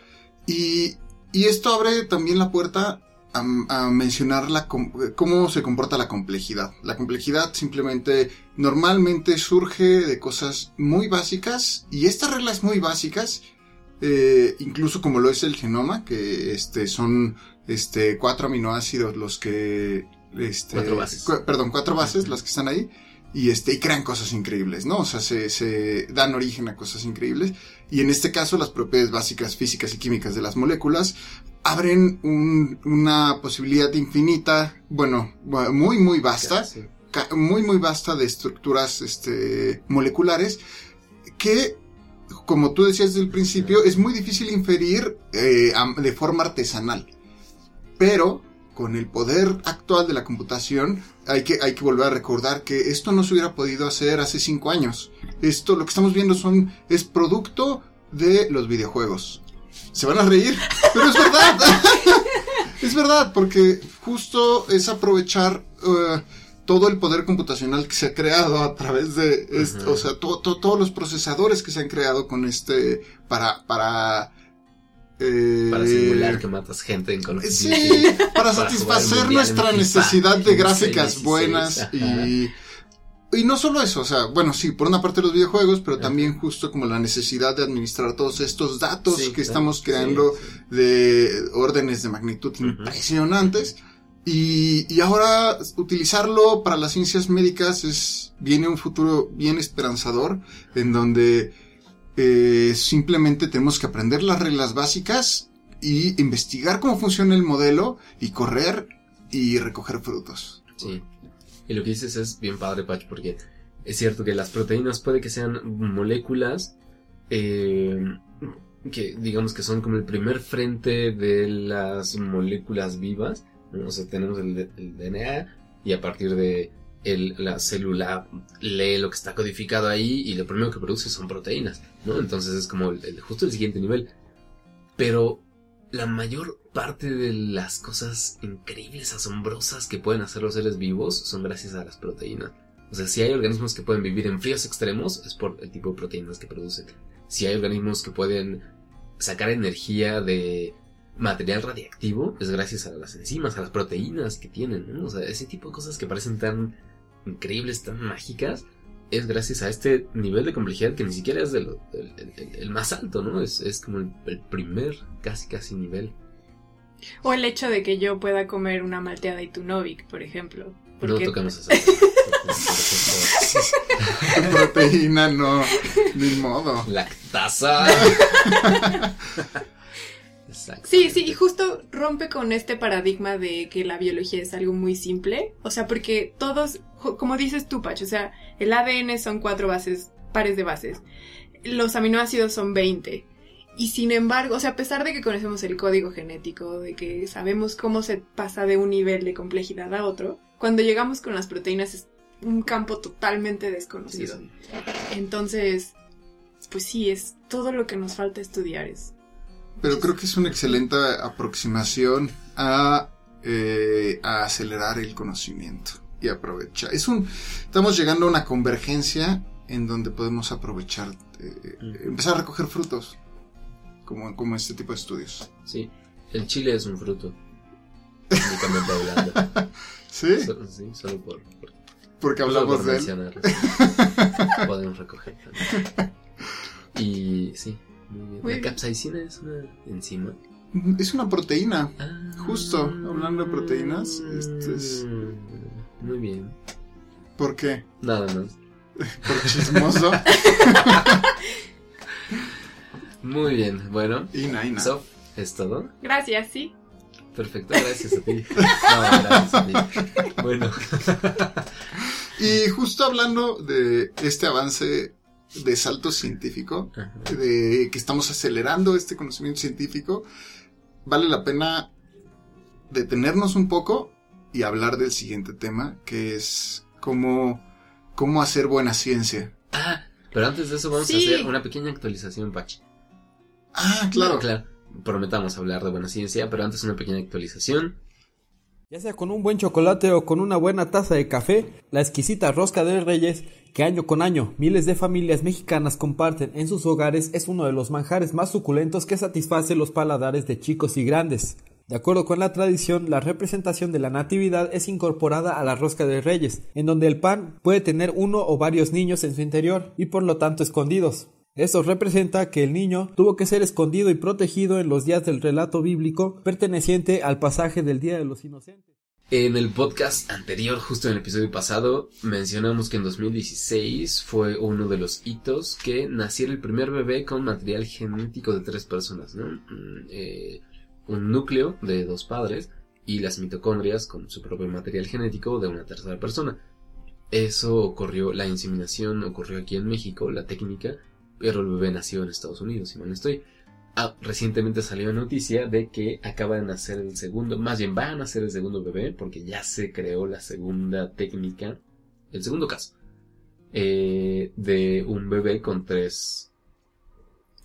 Y, y esto abre también la puerta a, a mencionar la, com- cómo se comporta la complejidad. La complejidad simplemente normalmente surge de cosas muy básicas y estas reglas muy básicas, eh, incluso como lo es el genoma, que este, son este, cuatro aminoácidos los que... Este, Cuatro bases. cu- perdón, cuatro bases las que están ahí. Y, este, y crean cosas increíbles, ¿no? O sea, se, se dan origen a cosas increíbles. Y en este caso, las propiedades básicas físicas y químicas de las moléculas abren un- una posibilidad infinita, bueno, bu- muy, muy vasta, Sí. muy, muy vasta de estructuras este, moleculares que, como tú decías desde el principio, es muy difícil inferir eh, de forma artesanal. Pero con el poder actual de la computación, hay que, hay que volver a recordar que esto no se hubiera podido hacer hace cinco años. Esto, lo que estamos viendo son, es producto de los videojuegos. Se van a reír, pero es verdad. (laughs) es verdad, porque justo es aprovechar eh, todo el poder computacional que se ha creado a través de, este- o sea, to- to- todos los procesadores que se han creado con este, para, para, eh, Para simular que matas gente en Call of Duty. Sí, para satisfacer nuestra necesidad de 15, gráficas 16, buenas ajá. y... Y no solo eso, o sea, bueno, sí, por una parte los videojuegos, pero Ajá. también justo como la necesidad de administrar todos estos datos Sí, que claro. estamos creando sí. de órdenes de magnitud impresionantes. Y, y ahora utilizarlo para las ciencias médicas es, viene un futuro bien esperanzador, en donde eh, simplemente tenemos que aprender las reglas básicas y investigar cómo funciona el modelo y correr y recoger frutos. Sí. Y lo que dices es bien padre, Patch, porque es cierto que las proteínas puede que sean moléculas eh, que digamos que son como el primer frente de las moléculas vivas. O sea, tenemos el DNA y a partir de la célula lee lo que está codificado ahí y lo primero que produce son proteínas, ¿no? Entonces es como el- justo el siguiente nivel. Pero la mayor parte de las cosas increíbles, asombrosas que pueden hacer los seres vivos son gracias a las proteínas. O sea, si hay organismos que pueden vivir en fríos extremos, es por el tipo de proteínas que producen. Si hay organismos que pueden sacar energía de material radiactivo, es gracias a las enzimas, a las proteínas que tienen. ¿no? O sea, ese tipo de cosas que parecen tan increíbles, tan mágicas, es gracias a este nivel de complejidad que ni siquiera es el, el- el- el más alto, ¿no? Es, es como el, el primer, casi, casi nivel. O el hecho de que yo pueda comer una malteada y tu Novik, por ejemplo. No tocamos (laughs) esa. (laughs) Proteína, no, ni modo. Lactasa. (laughs) Exacto. Sí, sí, y justo rompe con este paradigma de que la biología es algo muy simple. O sea, porque todos, como dices tú, Pacho, o sea, el ADN son cuatro bases, pares de bases. Los aminoácidos son 20. Y sin embargo, o sea, a pesar de que conocemos el código genético, de que sabemos cómo se pasa de un nivel de complejidad a otro, cuando llegamos con las proteínas es un campo totalmente desconocido. Entonces, pues sí, es todo lo que nos falta estudiar. Es Pero creo que es una excelente aproximación a, eh, a acelerar el conocimiento y aprovechar. Es un, estamos llegando a una convergencia en donde podemos aprovechar, eh, Mm. empezar a recoger frutos, como, como este tipo de estudios. Sí, el chile es un fruto. (laughs) ¿Sí? Sí, solo por, por- Porque hablamos por de él. (laughs) Podemos recoger también. Y sí, muy bien. Muy la bien. capsaicina es una enzima. Es una proteína. Ah, Justo, hablando de proteínas, este es- mm, Muy bien. ¿Por qué? Nada más. (laughs) Por chismoso. Muy bien, bueno. Ina, Ina. Sof, ¿es todo? Gracias, sí. Perfecto, gracias a ti. No, gracias a ti. Bueno, Y justo hablando de este avance de salto científico, Ajá. de que estamos acelerando este conocimiento científico, vale la pena detenernos un poco y hablar del siguiente tema, que es cómo, cómo hacer buena ciencia. Ah, pero antes de eso vamos Sí. a hacer una pequeña actualización, Pachi. Ah, claro. claro. Prometamos hablar de buena ciencia, pero antes una pequeña actualización. Ya sea con un buen chocolate o con una buena taza de café, la exquisita rosca de reyes que año con año miles de familias mexicanas comparten en sus hogares es uno de los manjares más suculentos que satisface los paladares de chicos y grandes. De acuerdo con la tradición, la representación de la natividad es incorporada a la rosca de reyes, en donde el pan puede tener uno o varios niños en su interior y por lo tanto escondidos. Esto representa que el niño tuvo que ser escondido y protegido en los días del relato bíblico perteneciente al pasaje del Día de los Inocentes. En el podcast anterior, justo en el episodio pasado, mencionamos que en 2016 fue uno de los hitos que naciera el primer bebé con material genético de tres personas, ¿no? Mm, eh, un núcleo de dos padres y las mitocondrias con su propio material genético de una tercera persona. Eso ocurrió, la inseminación ocurrió aquí en México, la técnica, pero el bebé nació en Estados Unidos, si mal estoy. Ah, recientemente salió noticia de que acaba de nacer el segundo, más bien va a nacer el segundo bebé, porque ya se creó la segunda técnica, el segundo caso, eh, de un bebé con tres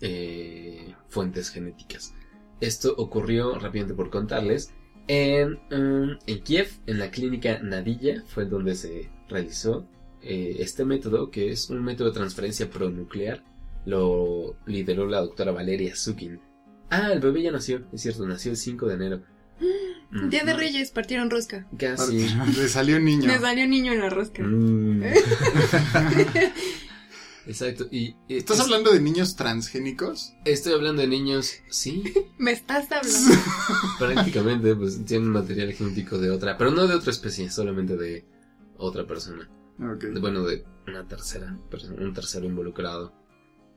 eh, fuentes genéticas. Esto ocurrió, rápidamente por contarles, en, um, en Kiev, en la clínica Nadilla, fue donde se realizó eh, este método, que es un método de transferencia pronuclear. Lo lideró la doctora Valeria Zukin. Ah, el bebé ya nació, es cierto, nació el 5 de enero. Mm, (gasps) Día de no, Reyes partieron rosca. Casi. (laughs) Le salió un niño. Me salió niño en la rosca. Mm. (laughs) (laughs) Exacto, y... y ¿Estás es- hablando de niños transgénicos? Estoy hablando de niños, sí, (laughs) Me estás hablando. (laughs) prácticamente, pues tienen material genético de otra, pero no de otra especie, solamente de otra persona. De- bueno, de una tercera persona, un tercero involucrado.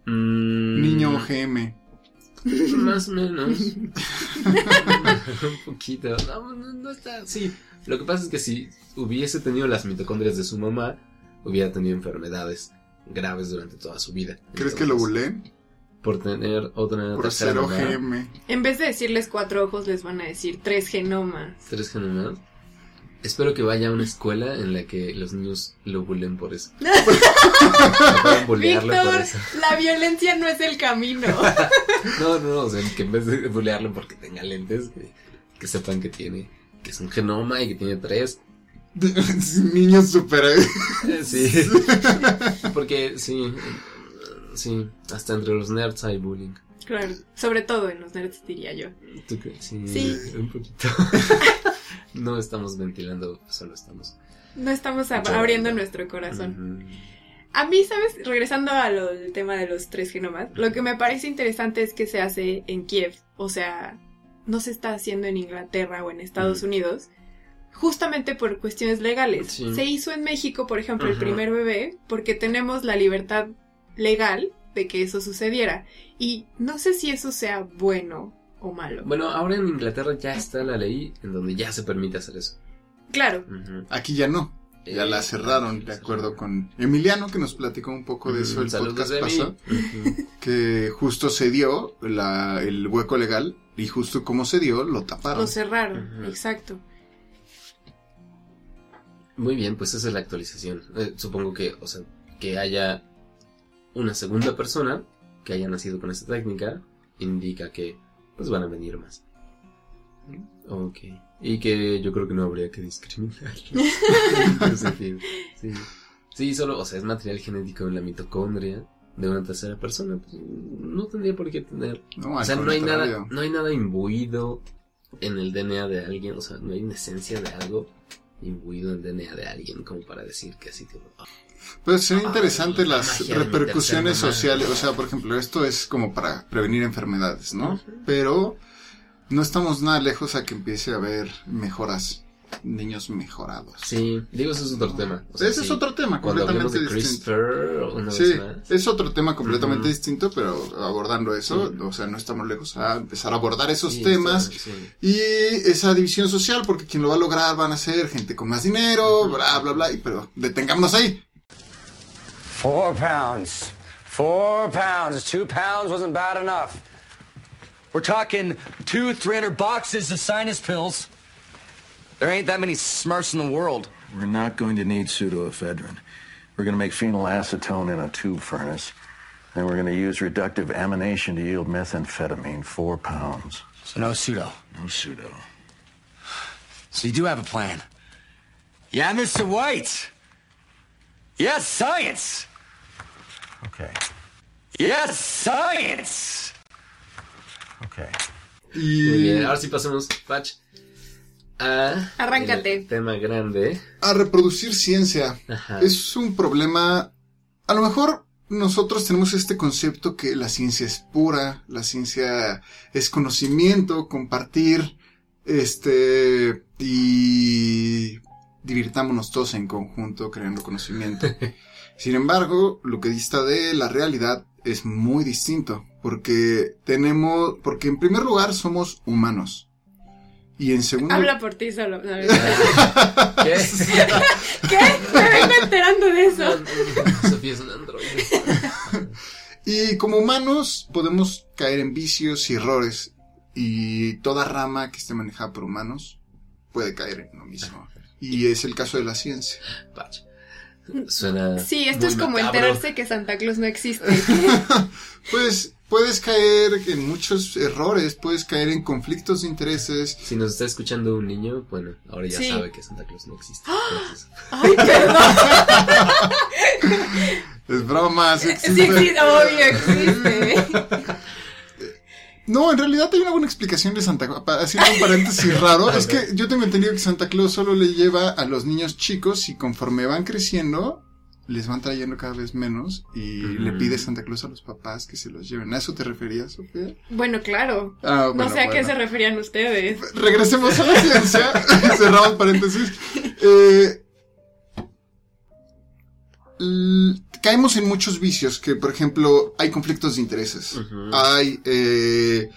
Mm, Niño GM. (laughs) Más o menos. un poquito. No, no, no está. Sí. Lo que pasa es que si hubiese tenido las mitocondrias de su mamá, hubiera tenido enfermedades graves durante toda su vida. ¿Crees que lo bulé? Por tener otra Por tercera ser OGM. En vez de decirles cuatro ojos, les van a decir tres genomas. tres genomas. Espero que vaya a una escuela en la que los niños lo bulen por eso. (laughs) Por Víctor, eso. la violencia no es el camino. No, (laughs) no, no, o sea, que en vez de bulearlo porque tenga lentes, que, que sepan que tiene, que es un genoma y que tiene tres. (laughs) Niños super. Eh, (laughs) Sí. Porque sí, eh, sí, hasta entre los nerds hay bullying. Claro, sobre todo en los nerds diría yo. ¿Tú crees? Sí, Sí. un poquito. (laughs) no estamos ventilando, solo estamos. No estamos ab- abriendo nuestro corazón. A mí, ¿sabes? Regresando al tema de los tres genomas, lo que me parece interesante es que se hace en Kiev. O sea, no se está haciendo en Inglaterra o en Estados. Unidos. Justamente por cuestiones legales. Sí. Se hizo en México, por ejemplo, el primer bebé, porque tenemos la libertad legal de que eso sucediera. Y no sé si eso sea bueno o malo. Bueno, ahora en Inglaterra ya está la ley en donde ya se permite hacer eso. Claro. Aquí ya no. Ya Eh, la cerraron, de acuerdo con Emiliano, que nos platicó un poco de eso el saludos podcast pasado. Que justo se dio la- el hueco legal y justo como se dio, lo taparon. lo cerraron, exacto. Muy bien, pues esa es la actualización. Eh, supongo que, o sea, que haya una segunda persona que haya nacido con esta técnica indica que pues van a venir más. Ok. Y que yo creo que no habría que discriminar. (laughs) Sí. sí, solo, o sea, es material genético en la mitocondria de una tercera persona. Pues, no tendría por qué tener. No, O sea, no hay nada, no hay nada imbuido en el DNA de alguien, o sea, no hay una esencia de algo imbuido en DNA de alguien como para decir que así tipo, ah, Pues sería interesante Ay, la las repercusiones sociales. O sea, por ejemplo, esto es como para prevenir enfermedades, ¿no? Pero no estamos nada lejos a que empiece a haber mejoras. Niños mejorados. Sí, digo, eso es otro tema. O sea, Ese es otro tema completamente de distinto. Una Sí, vez más. es otro tema completamente distinto, pero abordando eso, Sí. o sea, no estamos lejos a empezar a abordar esos Sí, temas está- sí. y esa división social, porque quien lo va a lograr van a ser gente con más dinero, bla, bla, bla, y, pero detengámonos ahí. Four pounds. Four pounds. Two pounds wasn't bad enough. We're talking two, three hundred boxes of sinus pills. There ain't that many Smurfs in the world. We're not going to need pseudoephedrine. We're going to make phenylacetone in a tube furnace. And we're going to use reductive amination to yield methamphetamine, four pounds. So no pseudo. No pseudo. So you do have a plan. Yeah, Mr. White. Yes, science. Okay. Yes, science. Okay. Muy Y ahora sí pasemos, Patch, a Arráncate. el tema grande. a reproducir ciencia Ajá. es un problema. A lo mejor nosotros tenemos este concepto que la ciencia es pura, la ciencia es conocimiento, compartir, este, y divirtámonos todos en conjunto creando conocimiento. (laughs) Sin embargo, lo que dista de la realidad es muy distinto, porque tenemos, porque en primer lugar somos humanos. Y en segundo Habla por ti solo. No. (laughs) ¿Qué? (laughs) ¿Qué? Me vengo enterando de eso. (laughs) Sofía es un androide. Y como humanos podemos caer en vicios y errores. Y toda rama que esté manejada por humanos puede caer en lo mismo. Y es el caso de la ciencia. Patch. Suena. Sí, esto muy es como macabro. enterarse que Santa Claus no existe. Pues puedes caer en muchos errores, puedes caer en conflictos de intereses. Si nos está escuchando un niño, bueno, ahora ya Sí. sabe que Santa Claus no existe. ¡Ah! Entonces, Ay, (laughs) perdón. Es broma, sí Sí, existe. sí, obvio existe. (laughs) No, en realidad hay una buena explicación de Santa Claus. Hacer un paréntesis raro, (laughs) es que yo tengo entendido que Santa Claus solo le lleva a los niños chicos y conforme van creciendo, les van trayendo cada vez menos y le pide Santa Claus a los papás que se los lleven. ¿A eso te referías, Sofía? Bueno, claro. Ah, no bueno, sé a qué se referían ustedes. Regresemos a la ciencia. Cerramos paréntesis. Eh, caemos en muchos vicios que, por ejemplo, hay conflictos de intereses. Hay, eh,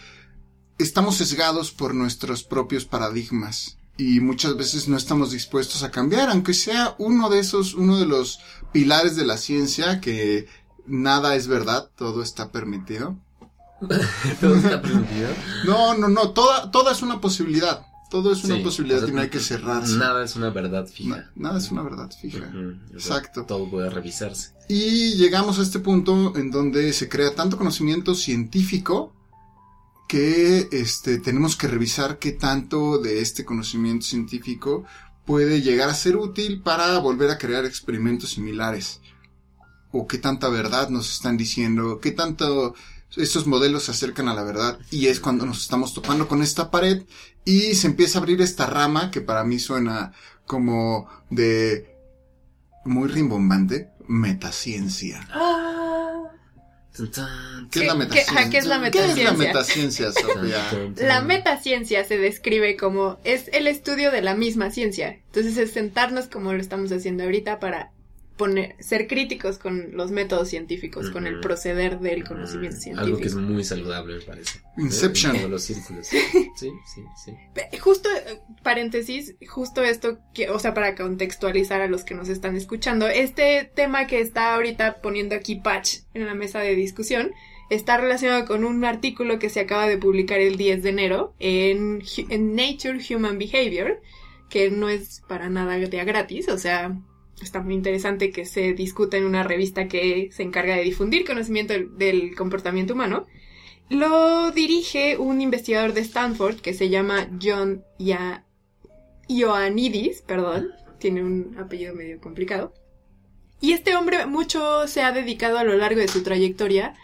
estamos sesgados por nuestros propios paradigmas. Y muchas veces no estamos dispuestos a cambiar, aunque sea uno de esos, uno de los pilares de la ciencia, que nada es verdad, todo está permitido. (laughs) Todo está permitido. (laughs) No, no, no, toda, toda es una posibilidad. Todo es una Sí, posibilidad o sea, y no hay que cerrarse. Nada es una verdad Na- fija. nada es una verdad fija. Exacto. Todo puede revisarse. Y llegamos a este punto en donde se crea tanto conocimiento científico que este, tenemos que revisar qué tanto de este conocimiento científico puede llegar a ser útil para volver a crear experimentos similares. O qué tanta verdad nos están diciendo, qué tanto estos modelos se acercan a la verdad. Y es cuando nos estamos topando con esta pared y se empieza a abrir esta rama que para mí suena como de muy rimbombante, metaciencia. Tun, ¿Qué es ¿Qué- la metaciencia? qué es la ¿Qué es la metaciencia? (laughs) Sofía? La metaciencia se describe como es el estudio de la misma ciencia. Entonces es sentarnos como lo estamos haciendo ahorita para poner, ser críticos con los métodos científicos, con el proceder del conocimiento Mm, Algo que es científico. muy saludable, me parece. Inception. Todos los círculos. Sí, sí, sí. Justo, eh, paréntesis, justo esto, que, o sea, para contextualizar a los que nos están escuchando, este tema que está ahorita poniendo aquí Patch en la mesa de discusión está relacionado con un artículo que se acaba de publicar el 10 de enero en, en Nature Human Behavior, que no es para nada de a gratis, o sea, está muy interesante que se discuta en una revista que se encarga de difundir conocimiento del, comportamiento humano. Lo dirige un investigador de Stanford que se llama John Ioannidis, perdón, tiene un apellido medio complicado. Y este hombre mucho se ha dedicado a lo largo de su trayectoria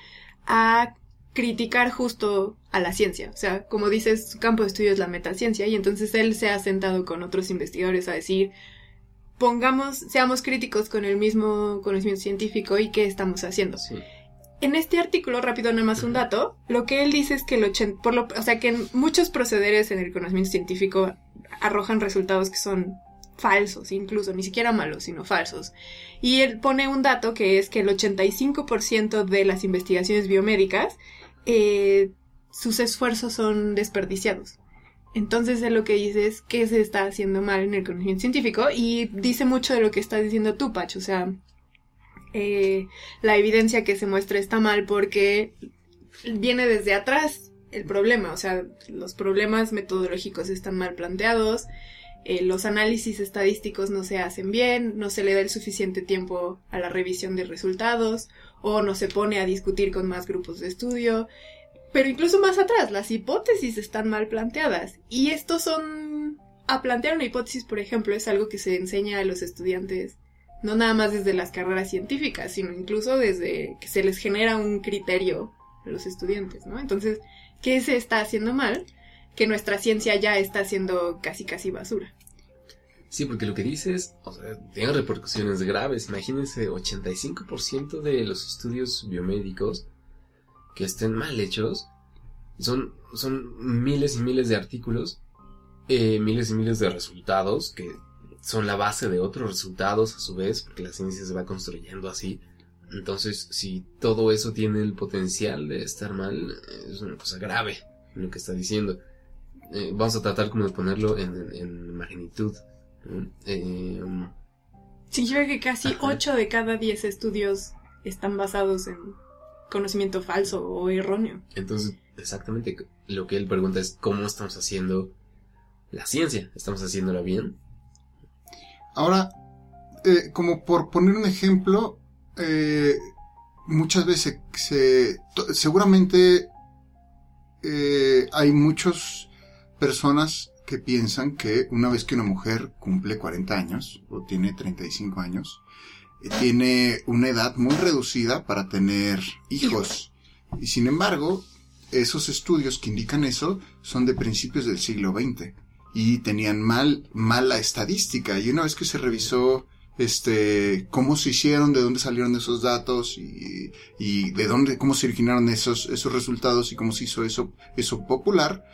a criticar justo a la ciencia. O sea, como dices, su campo de estudio es la metaciencia y entonces él se ha sentado con otros investigadores a decir, pongamos, seamos críticos con el mismo conocimiento científico y qué estamos haciendo. Sí. En este artículo, rápido nada más un dato, lo que él dice es que el 80, por lo, o sea, que muchos procederes en el conocimiento científico arrojan resultados que son falsos, incluso, ni siquiera malos, sino falsos. Y él pone un dato que es que el 85% de las investigaciones biomédicas, eh, sus esfuerzos son desperdiciados. Entonces él lo que dice es que se está haciendo mal en el conocimiento científico y dice mucho de lo que estás diciendo tú, Pacho. O sea, eh, la evidencia que se muestra está mal porque viene desde atrás el problema. O sea, los problemas metodológicos están mal planteados. eh, los análisis estadísticos no se hacen bien, no se le da el suficiente tiempo a la revisión de resultados o no se pone a discutir con más grupos de estudio. Pero incluso más atrás, las hipótesis están mal planteadas. Y estos son... A plantear una hipótesis, por ejemplo, es algo que se enseña a los estudiantes, no nada más desde las carreras científicas, sino incluso desde que se les genera un criterio a los estudiantes, ¿no? Entonces, ¿qué se está haciendo mal? Que nuestra ciencia ya está haciendo casi casi basura. Sí, porque lo que dices, o sea, tiene repercusiones graves. Imagínense, 85% de los estudios biomédicos que estén mal hechos son, son miles y miles de artículos, eh, miles y miles de resultados que son la base de otros resultados a su vez, porque la ciencia se va construyendo así. Entonces, si todo eso tiene el potencial de estar mal, es una cosa grave lo que está diciendo. Eh, vamos a tratar como de ponerlo en, en magnitud. ¿no? Eh, Significa que casi Ajá. 8 de cada 10 estudios están basados en conocimiento falso o erróneo. entonces, exactamente lo que él pregunta es cómo estamos haciendo la ciencia. ¿Estamos haciéndola bien? Ahora, eh, como por poner un ejemplo, eh, muchas veces se, seguramente eh, hay muchas personas que piensan que una vez que una mujer cumple 40 años o tiene 35 años, tiene una edad muy reducida para tener hijos. Y sin embargo, esos estudios que indican eso son de principios del siglo XX y tenían mal, mala estadística. Y una vez que se revisó este cómo se hicieron, de dónde salieron esos datos y, y de dónde, cómo se originaron esos, esos resultados y cómo se hizo eso, eso popular,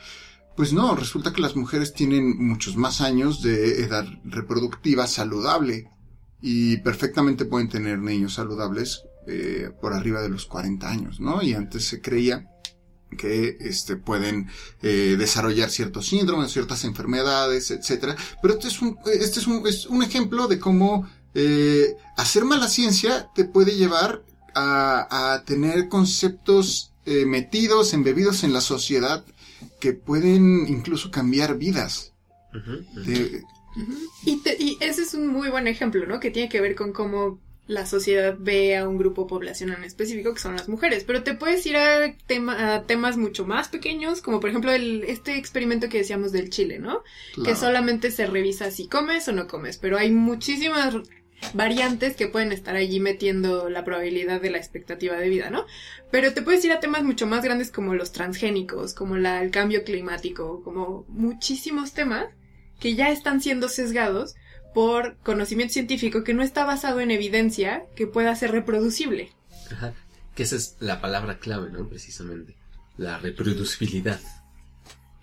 pues no, resulta que las mujeres tienen muchos más años de edad reproductiva saludable y perfectamente pueden tener niños saludables eh, por arriba de los 40 años, ¿no? Y antes se creía que este pueden eh, desarrollar ciertos síndromes, ciertas enfermedades, etcétera. Pero este es un, este es un, es un ejemplo de cómo eh, hacer mala ciencia te puede llevar a, a tener conceptos eh, metidos, embebidos en la sociedad que pueden incluso cambiar vidas. De- Y, te- y ese es un muy buen ejemplo, ¿no? Que tiene que ver con cómo la sociedad ve a un grupo poblacional en específico, que son las mujeres. Pero te puedes ir a, tema- a temas mucho más pequeños, como por ejemplo el, este experimento que decíamos del chile, ¿no? Que solamente se revisa si comes o no comes, pero hay muchísimas variantes que pueden estar allí metiendo la probabilidad de la expectativa de vida, ¿no? Pero te puedes ir a temas mucho más grandes como los transgénicos, como la- el cambio climático, como muchísimos temas que ya están siendo sesgados por conocimiento científico que no está basado en evidencia que pueda ser reproducible. Ajá. Que esa es la palabra clave, ¿no? Precisamente. La reproducibilidad.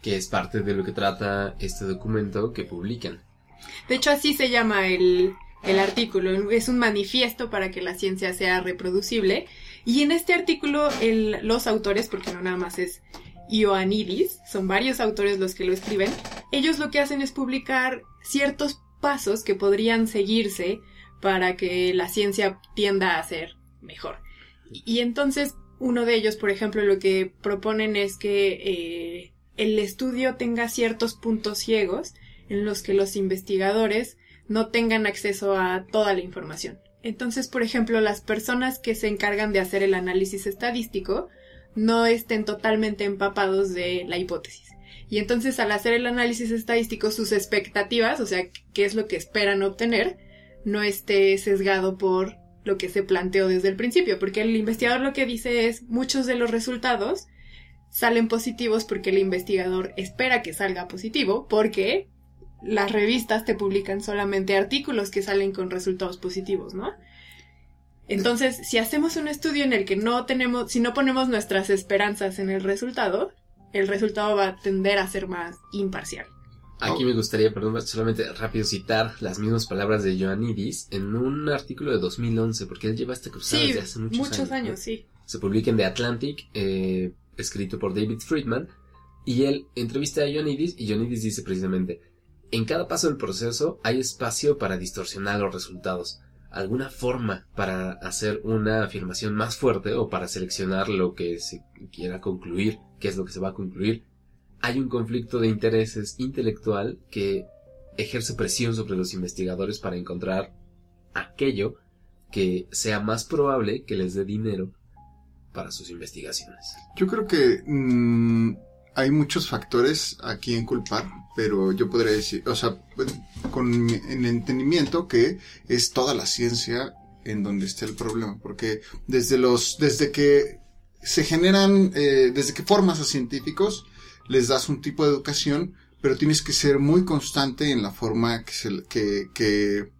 Que es parte de lo que trata este documento que publican. De hecho, así se llama el, el artículo. Es un manifiesto para que la ciencia sea reproducible. Y en este artículo, el- los autores, porque no nada más es Ioannidis, son varios autores los que lo escriben, ellos lo que hacen es publicar ciertos pasos que podrían seguirse para que la ciencia tienda a ser mejor. Y, entonces, uno de ellos, por ejemplo, lo que proponen es que eh, el estudio tenga ciertos puntos ciegos en los que los investigadores no tengan acceso a toda la información. Entonces, por ejemplo, las personas que se encargan de hacer el análisis estadístico no estén totalmente empapados de la hipótesis. Y entonces al hacer el análisis estadístico sus expectativas, o sea, qué es lo que esperan obtener, no esté sesgado por lo que se planteó desde el principio, porque el investigador lo que dice es muchos de los resultados salen positivos porque el investigador espera que salga positivo, porque las revistas te publican solamente artículos que salen con resultados positivos, ¿no? Entonces, si hacemos un estudio en el que no tenemos, si no ponemos nuestras esperanzas en el resultado, el resultado va a tender a ser más imparcial. Aquí me gustaría, perdón, solamente rápido citar las mismas palabras de Ioannidis en un artículo de 2011, porque él lleva esta cruzada Sí, desde hace muchos, muchos años, ¿no? sí. Se publica en The Atlantic, eh, escrito por David Friedman, y él entrevista a Ioannidis, y Ioannidis dice precisamente, en cada paso del proceso hay espacio para distorsionar los resultados, alguna forma para hacer una afirmación más fuerte o para seleccionar lo que se quiera concluir, qué es lo que se va a concluir. Hay un conflicto de intereses intelectual que ejerce presión sobre los investigadores para encontrar aquello que sea más probable que les dé dinero para sus investigaciones. Yo creo que mm, hay muchos factores aquí en culpar, pero yo podría decir, o sea, con el entendimiento que es toda la ciencia en donde está el problema, porque desde los, desde que se generan, eh, desde que formas a científicos, les das un tipo de educación, pero tienes que ser muy constante en la forma que, se, que, que,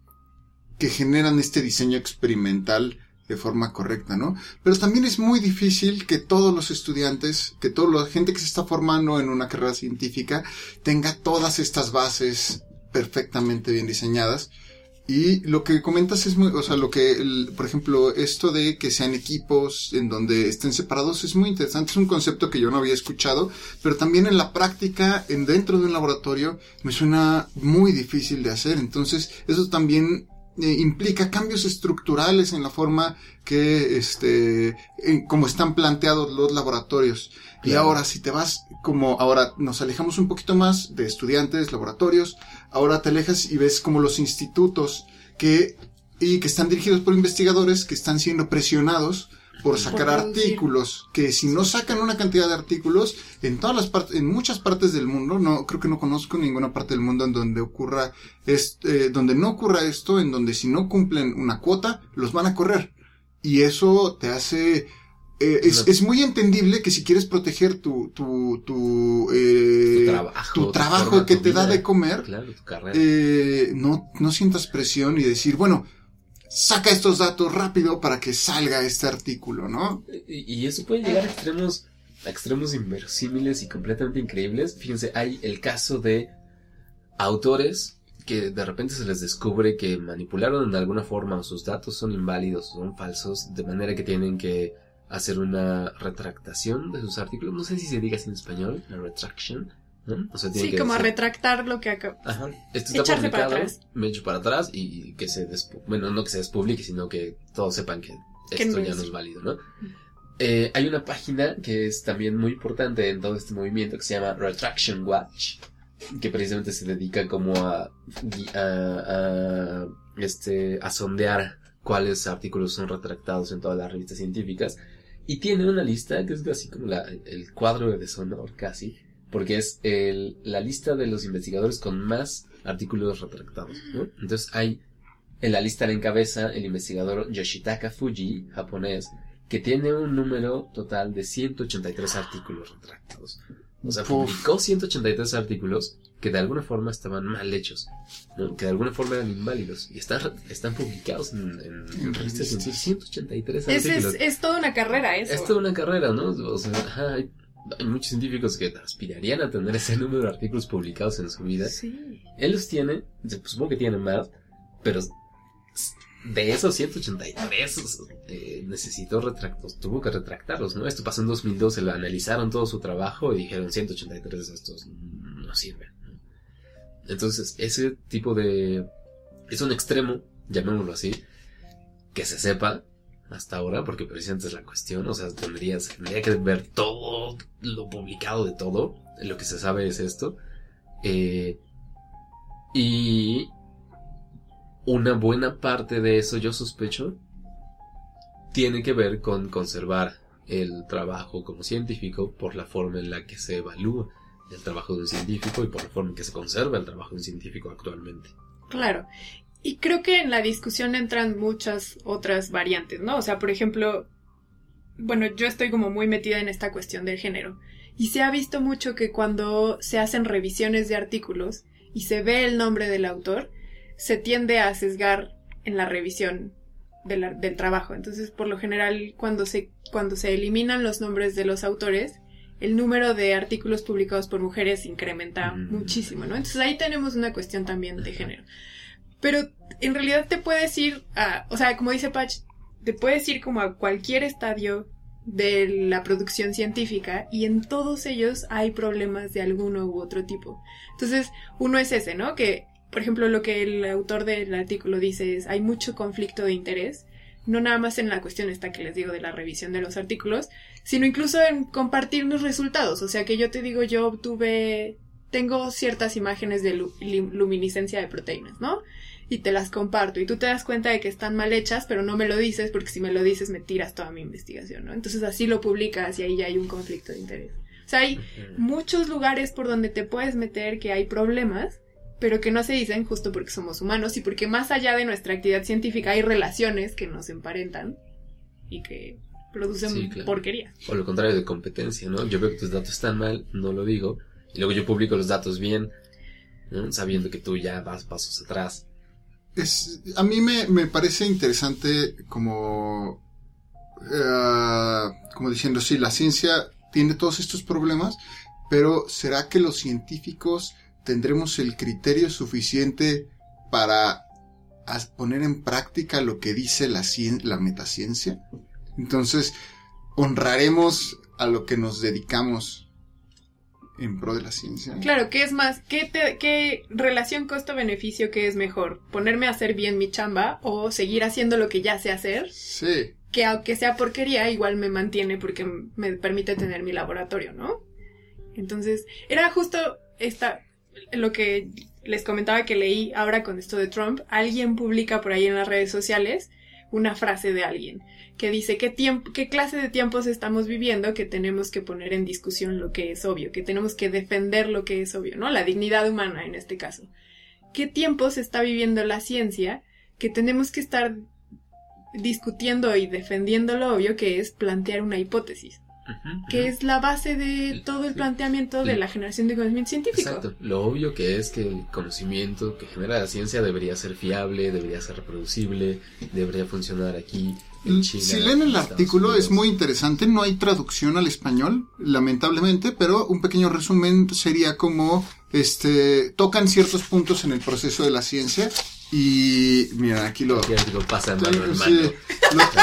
que generan este diseño experimental de forma correcta, ¿no? Pero también es muy difícil que todos los estudiantes, que toda la gente que se está formando en una carrera científica tenga todas estas bases perfectamente bien diseñadas. Y lo que comentas es muy, o sea, lo que, por ejemplo, esto de que sean equipos en donde estén separados es muy interesante. Es un concepto que yo no había escuchado, pero también en la práctica, en dentro de un laboratorio, me suena muy difícil de hacer. Entonces, eso también eh, implica cambios estructurales en la forma que, este, en cómo están planteados los laboratorios. Y ahora, si te vas como, ahora nos alejamos un poquito más de estudiantes, laboratorios, ahora te alejas y ves como los institutos que, y que están dirigidos por investigadores que están siendo presionados por sacar producir. artículos, que si no sacan una cantidad de artículos, en todas las partes, en muchas partes del mundo, no, creo que no conozco ninguna parte del mundo en donde ocurra, est- eh, donde no ocurra esto, en donde si no cumplen una cuota, los van a correr. Y eso te hace, eh, es, es muy entendible que si quieres proteger tu, tu, tu, eh, Tu trabajo, tu tu trabajo forma, que tu te da de comer, Claro, tu carrera. eh, no, no sientas presión y decir, bueno, saca estos datos rápido para que salga este artículo, ¿no? Y, eso puede llegar a extremos, a extremos inverosímiles y completamente increíbles. Fíjense, hay el caso de autores que de repente se les descubre que manipularon de alguna forma o sus datos son inválidos, son falsos, de manera que tienen que hacer una retractación de sus artículos. No sé si se diga así en español, la retraction. Sí, que como a decir- retractar lo que acá. Ajá. Esto está Echarse para publicado, atrás. me echo para atrás y que se despu- bueno, no que se despublique, sino que todos sepan que esto ya no es válido, ¿no? Eh, hay una página que es también muy importante en todo este movimiento que se llama Retraction Watch, que precisamente se dedica como a, gui- a, a, este, a sondear cuáles artículos son retractados en todas las revistas científicas. Y tiene una lista que es así como la- el cuadro de deshonor casi, porque es el, la lista de los investigadores con más artículos retractados. ¿no? Entonces hay en la lista le encabeza el investigador Yoshitaka Fuji, japonés, que tiene un número total de 183 artículos retractados. O sea, publicó 183 artículos que de alguna forma estaban mal hechos, ¿no? que de alguna forma eran inválidos y están, están publicados en, en, En revistas revistas. científicas. 183 Es, es, artículos. es toda una carrera eso. Es toda una carrera, ¿no? O sea, ajá, hay, hay muchos científicos que aspirarían a tener ese número de artículos publicados en su vida. Sí. Él los tiene, supongo que tiene más, pero de esos 183 eh, necesitó retractos, tuvo que retractarlos, ¿no? Esto pasó en 2012, lo analizaron todo su trabajo y dijeron 183 de estos no sirven. ¿no? Entonces, ese tipo de... es un extremo, llamémoslo así, que se sepa hasta ahora, porque precisamente es la cuestión, o sea, tendrías, tendría que ver todo lo publicado de todo, lo que se sabe es esto, eh, y una buena parte de eso, yo sospecho, tiene que ver con conservar el trabajo como científico por la forma en la que se evalúa el trabajo de un científico y por la forma en que se conserva el trabajo de un científico actualmente. Claro. Y creo que en la discusión entran muchas otras variantes, ¿no? O sea, por ejemplo, bueno, yo estoy como muy metida en esta cuestión del género. Y se ha visto mucho que cuando se hacen revisiones de artículos y se ve el nombre del autor, se tiende a sesgar en la revisión de la- del trabajo. Entonces, por lo general, cuando se, cuando se eliminan los nombres de los autores, el número de artículos publicados por mujeres incrementa Mm. muchísimo, ¿no? Entonces ahí tenemos una cuestión también de género. Pero en realidad te puedes ir a, o sea, como dice Patch, te puedes ir como a cualquier estadio de la producción científica y en todos ellos hay problemas de alguno u otro tipo. Entonces, uno es ese, ¿no? Que, por ejemplo, lo que el autor del artículo dice es, hay mucho conflicto de interés, no nada más en la cuestión esta que les digo de la revisión de los artículos, sino incluso en compartir los resultados. O sea, que yo te digo, yo obtuve tengo ciertas imágenes de luminiscencia de proteínas, ¿no? Y te las comparto y tú te das cuenta de que están mal hechas, pero no me lo dices porque si me lo dices me tiras toda mi investigación, ¿no? Entonces así lo publicas y ahí ya hay un conflicto de interés. O sea, hay muchos lugares por donde te puedes meter que hay problemas, pero que no se dicen justo porque somos humanos y porque más allá de nuestra actividad científica hay relaciones que nos emparentan y que producen Sí, claro. porquería. O lo contrario de competencia, ¿no? Yo veo que tus datos están mal, no lo digo, y luego yo publico los datos bien, ¿no? sabiendo que tú ya vas pasos atrás. Es, a mí me, me parece interesante como, eh, como diciendo, sí, la ciencia tiene todos estos problemas, pero ¿será que los científicos tendremos el criterio suficiente para poner en práctica lo que dice la, cien- la metaciencia? Entonces, honraremos a lo que nos dedicamos en pro de la ciencia. Claro, ¿qué es más? ¿Qué, te- qué relación costo-beneficio que es mejor? ¿Ponerme a hacer bien mi chamba o seguir haciendo lo que ya sé hacer? Sí. Que aunque sea porquería, igual me mantiene porque me permite tener mi laboratorio, ¿no? Entonces, era justo esta, lo que les comentaba que leí ahora con esto de Trump. Alguien publica por ahí en las redes sociales una frase de alguien que dice qué tiempo, qué clase de tiempos estamos viviendo que tenemos que poner en discusión lo que es obvio, que tenemos que defender lo que es obvio, ¿no? La dignidad humana en este caso. ¿Qué tiempos está viviendo la ciencia que tenemos que estar discutiendo y defendiendo lo obvio que es plantear una hipótesis? que es la base de todo el planteamiento de la generación de conocimiento científico. Exacto. Lo obvio que es que el conocimiento que genera la ciencia debería ser fiable, debería ser reproducible, debería funcionar aquí China. Si leen el artículo Unidos. es muy interesante, no hay traducción al español, lamentablemente, pero un pequeño resumen sería como este tocan ciertos puntos en el proceso de la ciencia y mira, aquí lo mano Sí, mano.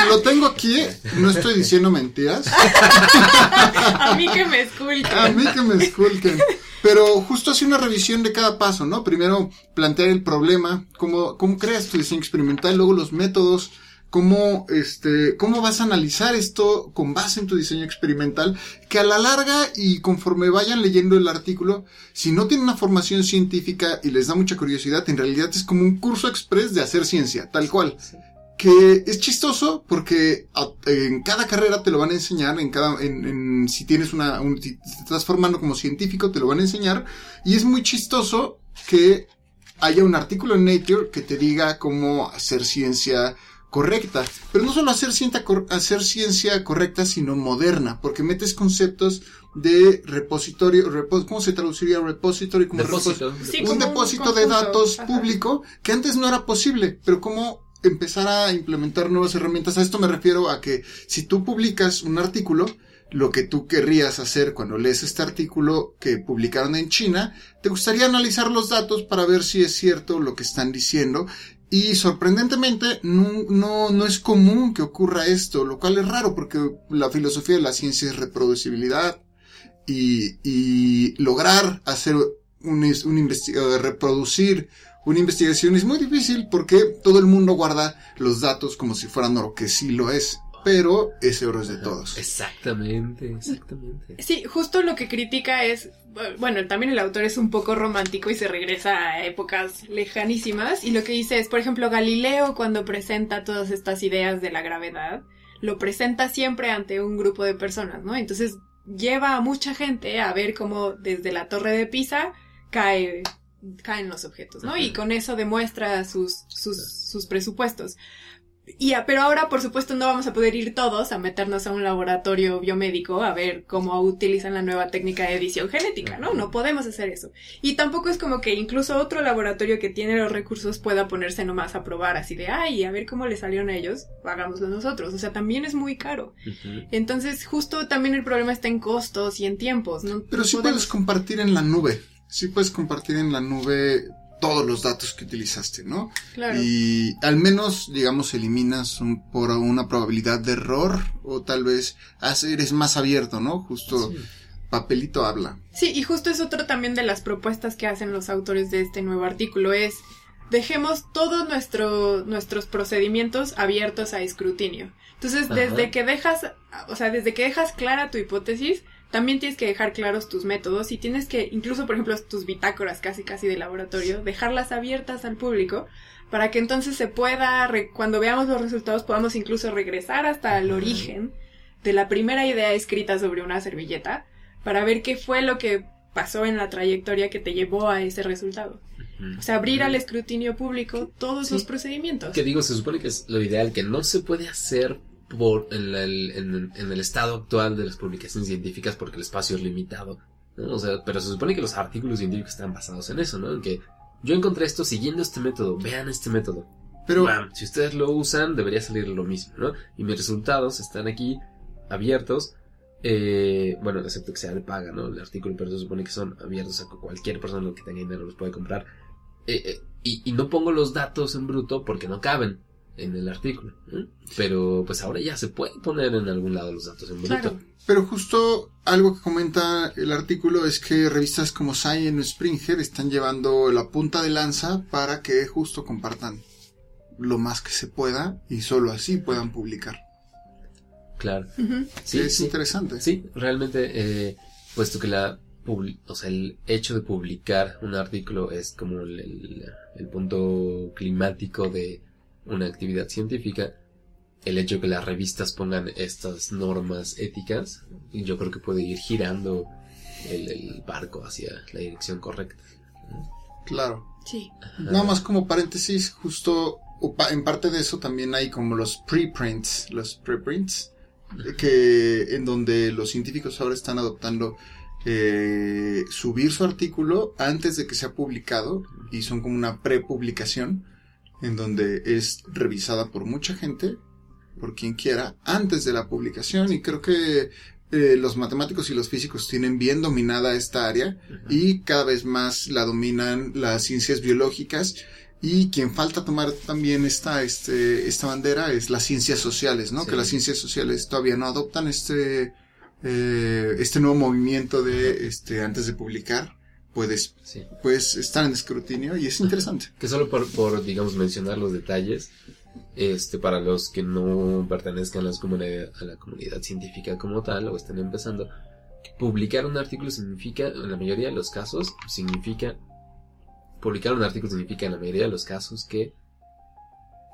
lo, lo tengo aquí, no estoy diciendo mentiras. A mí que me esculquen. A mí que me esculquen. Pero justo hace una revisión de cada paso, ¿no? Primero plantear el problema, cómo, cómo creas tu diseño experimental, luego los métodos, cómo, este, cómo vas a analizar esto con base en tu diseño experimental, que a la larga y conforme vayan leyendo el artículo, si no tienen una formación científica y les da mucha curiosidad, en realidad es como un curso express de hacer ciencia, tal cual. Que es chistoso porque en cada carrera te lo van a enseñar, en cada, en, en- si tienes una, un- si te estás formando como científico te lo van a enseñar. Y es muy chistoso que haya un artículo en Nature que te diga cómo hacer ciencia correcta, pero no solo hacer ciencia, cor- hacer ciencia correcta, sino moderna, porque metes conceptos de repositorio, repo- ¿cómo se traduciría repository? Como Depósito. repos- Sí, un como un depósito de datos ajá. público que antes no era posible, pero cómo empezar a implementar nuevas herramientas. A esto me refiero a que si tú publicas un artículo, lo que tú querrías hacer cuando lees este artículo que publicaron en China, te gustaría analizar los datos para ver si es cierto lo que están diciendo. Y sorprendentemente no, no, no es común que ocurra esto, lo cual es raro porque la filosofía de la ciencia es reproducibilidad y, y lograr hacer un, un eh, reproducir una investigación es muy difícil porque todo el mundo guarda los datos como si fueran oro, que sí lo es, pero ese oro es de todos. Exactamente, exactamente. Sí, justo lo que critica es, bueno, también el autor es un poco romántico y se regresa a épocas lejanísimas y lo que dice es, por ejemplo, Galileo cuando presenta todas estas ideas de la gravedad, lo presenta siempre ante un grupo de personas, ¿no? Entonces lleva a mucha gente a ver cómo desde la torre de Pisa cae caen los objetos, ¿no? Y con eso demuestra sus, sus, sus presupuestos. Y a- pero ahora, por supuesto, no vamos a poder ir todos a meternos a un laboratorio biomédico a ver cómo utilizan la nueva técnica de edición genética, ¿no? No podemos hacer eso. Y tampoco es como que incluso otro laboratorio que tiene los recursos pueda ponerse nomás a probar así de, ay, a ver cómo le salieron a ellos, hagámoslo nosotros. O sea, también es muy caro. Entonces, justo también el problema está en costos y en tiempos, ¿no? Pero No sí podemos- puedes compartir en la nube. Sí puedes compartir en la nube todos los datos que utilizaste, ¿no? Claro. Y al menos, digamos, eliminas un, por una probabilidad de error o tal vez hace- eres más abierto, ¿no? Justo papelito habla. Sí, y justo es otro también de las propuestas que hacen los autores de este nuevo artículo, es dejemos todos nuestro, nuestros procedimientos abiertos a escrutinio. Entonces, Ajá. desde que dejas, o sea, desde que dejas clara tu hipótesis, también tienes que dejar claros tus métodos y tienes que, incluso por ejemplo tus bitácoras casi casi de laboratorio, dejarlas abiertas al público para que entonces se pueda, cuando veamos los resultados, podamos incluso regresar hasta el origen de la primera idea escrita sobre una servilleta para ver qué fue lo que pasó en la trayectoria que te llevó a ese resultado. O sea, abrir al escrutinio público todos Sí. los procedimientos. Que digo, se supone que es lo ideal, que no se puede hacer por en, la- el, en- en el estado actual de las publicaciones científicas porque el espacio es limitado. ¿no? O sea, pero se supone que los artículos científicos están basados en eso, ¿no? En que yo encontré esto siguiendo este método, vean este método. Pero- Bam, si ustedes lo usan, debería salir lo mismo, ¿no? Y mis resultados están aquí abiertos. eh, bueno, excepto que sea de paga, ¿no? El artículo, pero se supone que son abiertos a cualquier persona que tenga dinero los puede comprar. Eh, eh, y, y no pongo los datos en bruto porque no caben en el artículo. ¿eh? Pero pues ahora ya se puede poner en algún lado los datos en bruto. Pero justo algo que comenta el artículo es que revistas como Science o Springer están llevando la punta de lanza para que justo compartan lo más que se pueda y solo así puedan publicar. Claro. Sí, es sí. interesante. Sí, realmente, eh, puesto que la o sea, el hecho de publicar un artículo es como el, el- el punto climático de una actividad científica, el hecho de que las revistas pongan estas normas éticas, yo creo que puede ir girando el, el barco hacia la dirección correcta. Claro. Sí. Nada más como paréntesis, justo en parte de eso también hay como los preprints, los preprints, que en donde los científicos ahora están adoptando eh, subir su artículo antes de que sea publicado y son como una prepublicación en donde es revisada por mucha gente, por quien quiera, antes de la publicación y creo que eh, los matemáticos y los físicos tienen bien dominada esta área y cada vez más la dominan las ciencias biológicas y quien falta tomar también esta, este, esta bandera es las ciencias sociales, ¿no? Sí. Que las ciencias sociales todavía no adoptan este, eh, este nuevo movimiento de, este, antes de publicar, puedes, Sí. puedes estar en escrutinio y es interesante. Que solo por, por, digamos, mencionar los detalles, este, para los que no pertenezcan a, las a la comunidad científica como tal, o estén empezando, publicar un artículo significa, en la mayoría de los casos, significa, publicar un artículo significa en la mayoría de los casos que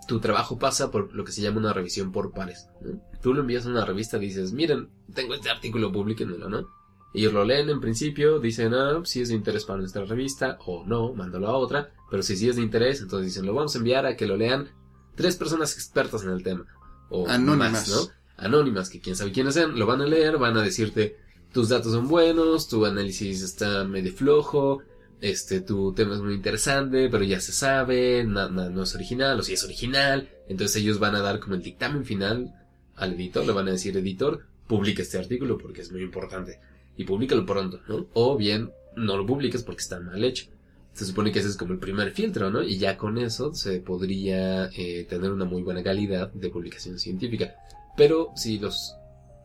tu trabajo pasa por lo que se llama una revisión por pares. ¿no? Tú lo envías a una revista y dices, miren, tengo este artículo, publíquenmelo, ¿no? Ellos lo leen en principio, dicen, ah, si es de interés para nuestra revista, o no, mándalo a otra, pero si sí es de interés, entonces dicen, lo vamos a enviar a que lo lean tres personas expertas en el tema, o Anónimas. más, ¿no? Anónimas, que quién sabe quiénes sean, lo van a leer, van a decirte, tus datos son buenos, tu análisis está medio flojo, este, tu tema es muy interesante, pero ya se sabe, na- na- no es original, o si es original, entonces ellos van a dar como el dictamen final al editor, le van a decir, editor, publica este artículo porque es muy importante, y públicalo pronto, ¿no? O bien, no lo publiques porque está mal hecho. Se supone que ese es como el primer filtro, ¿no? Y ya con eso se podría eh, tener una muy buena calidad de publicación científica. Pero si los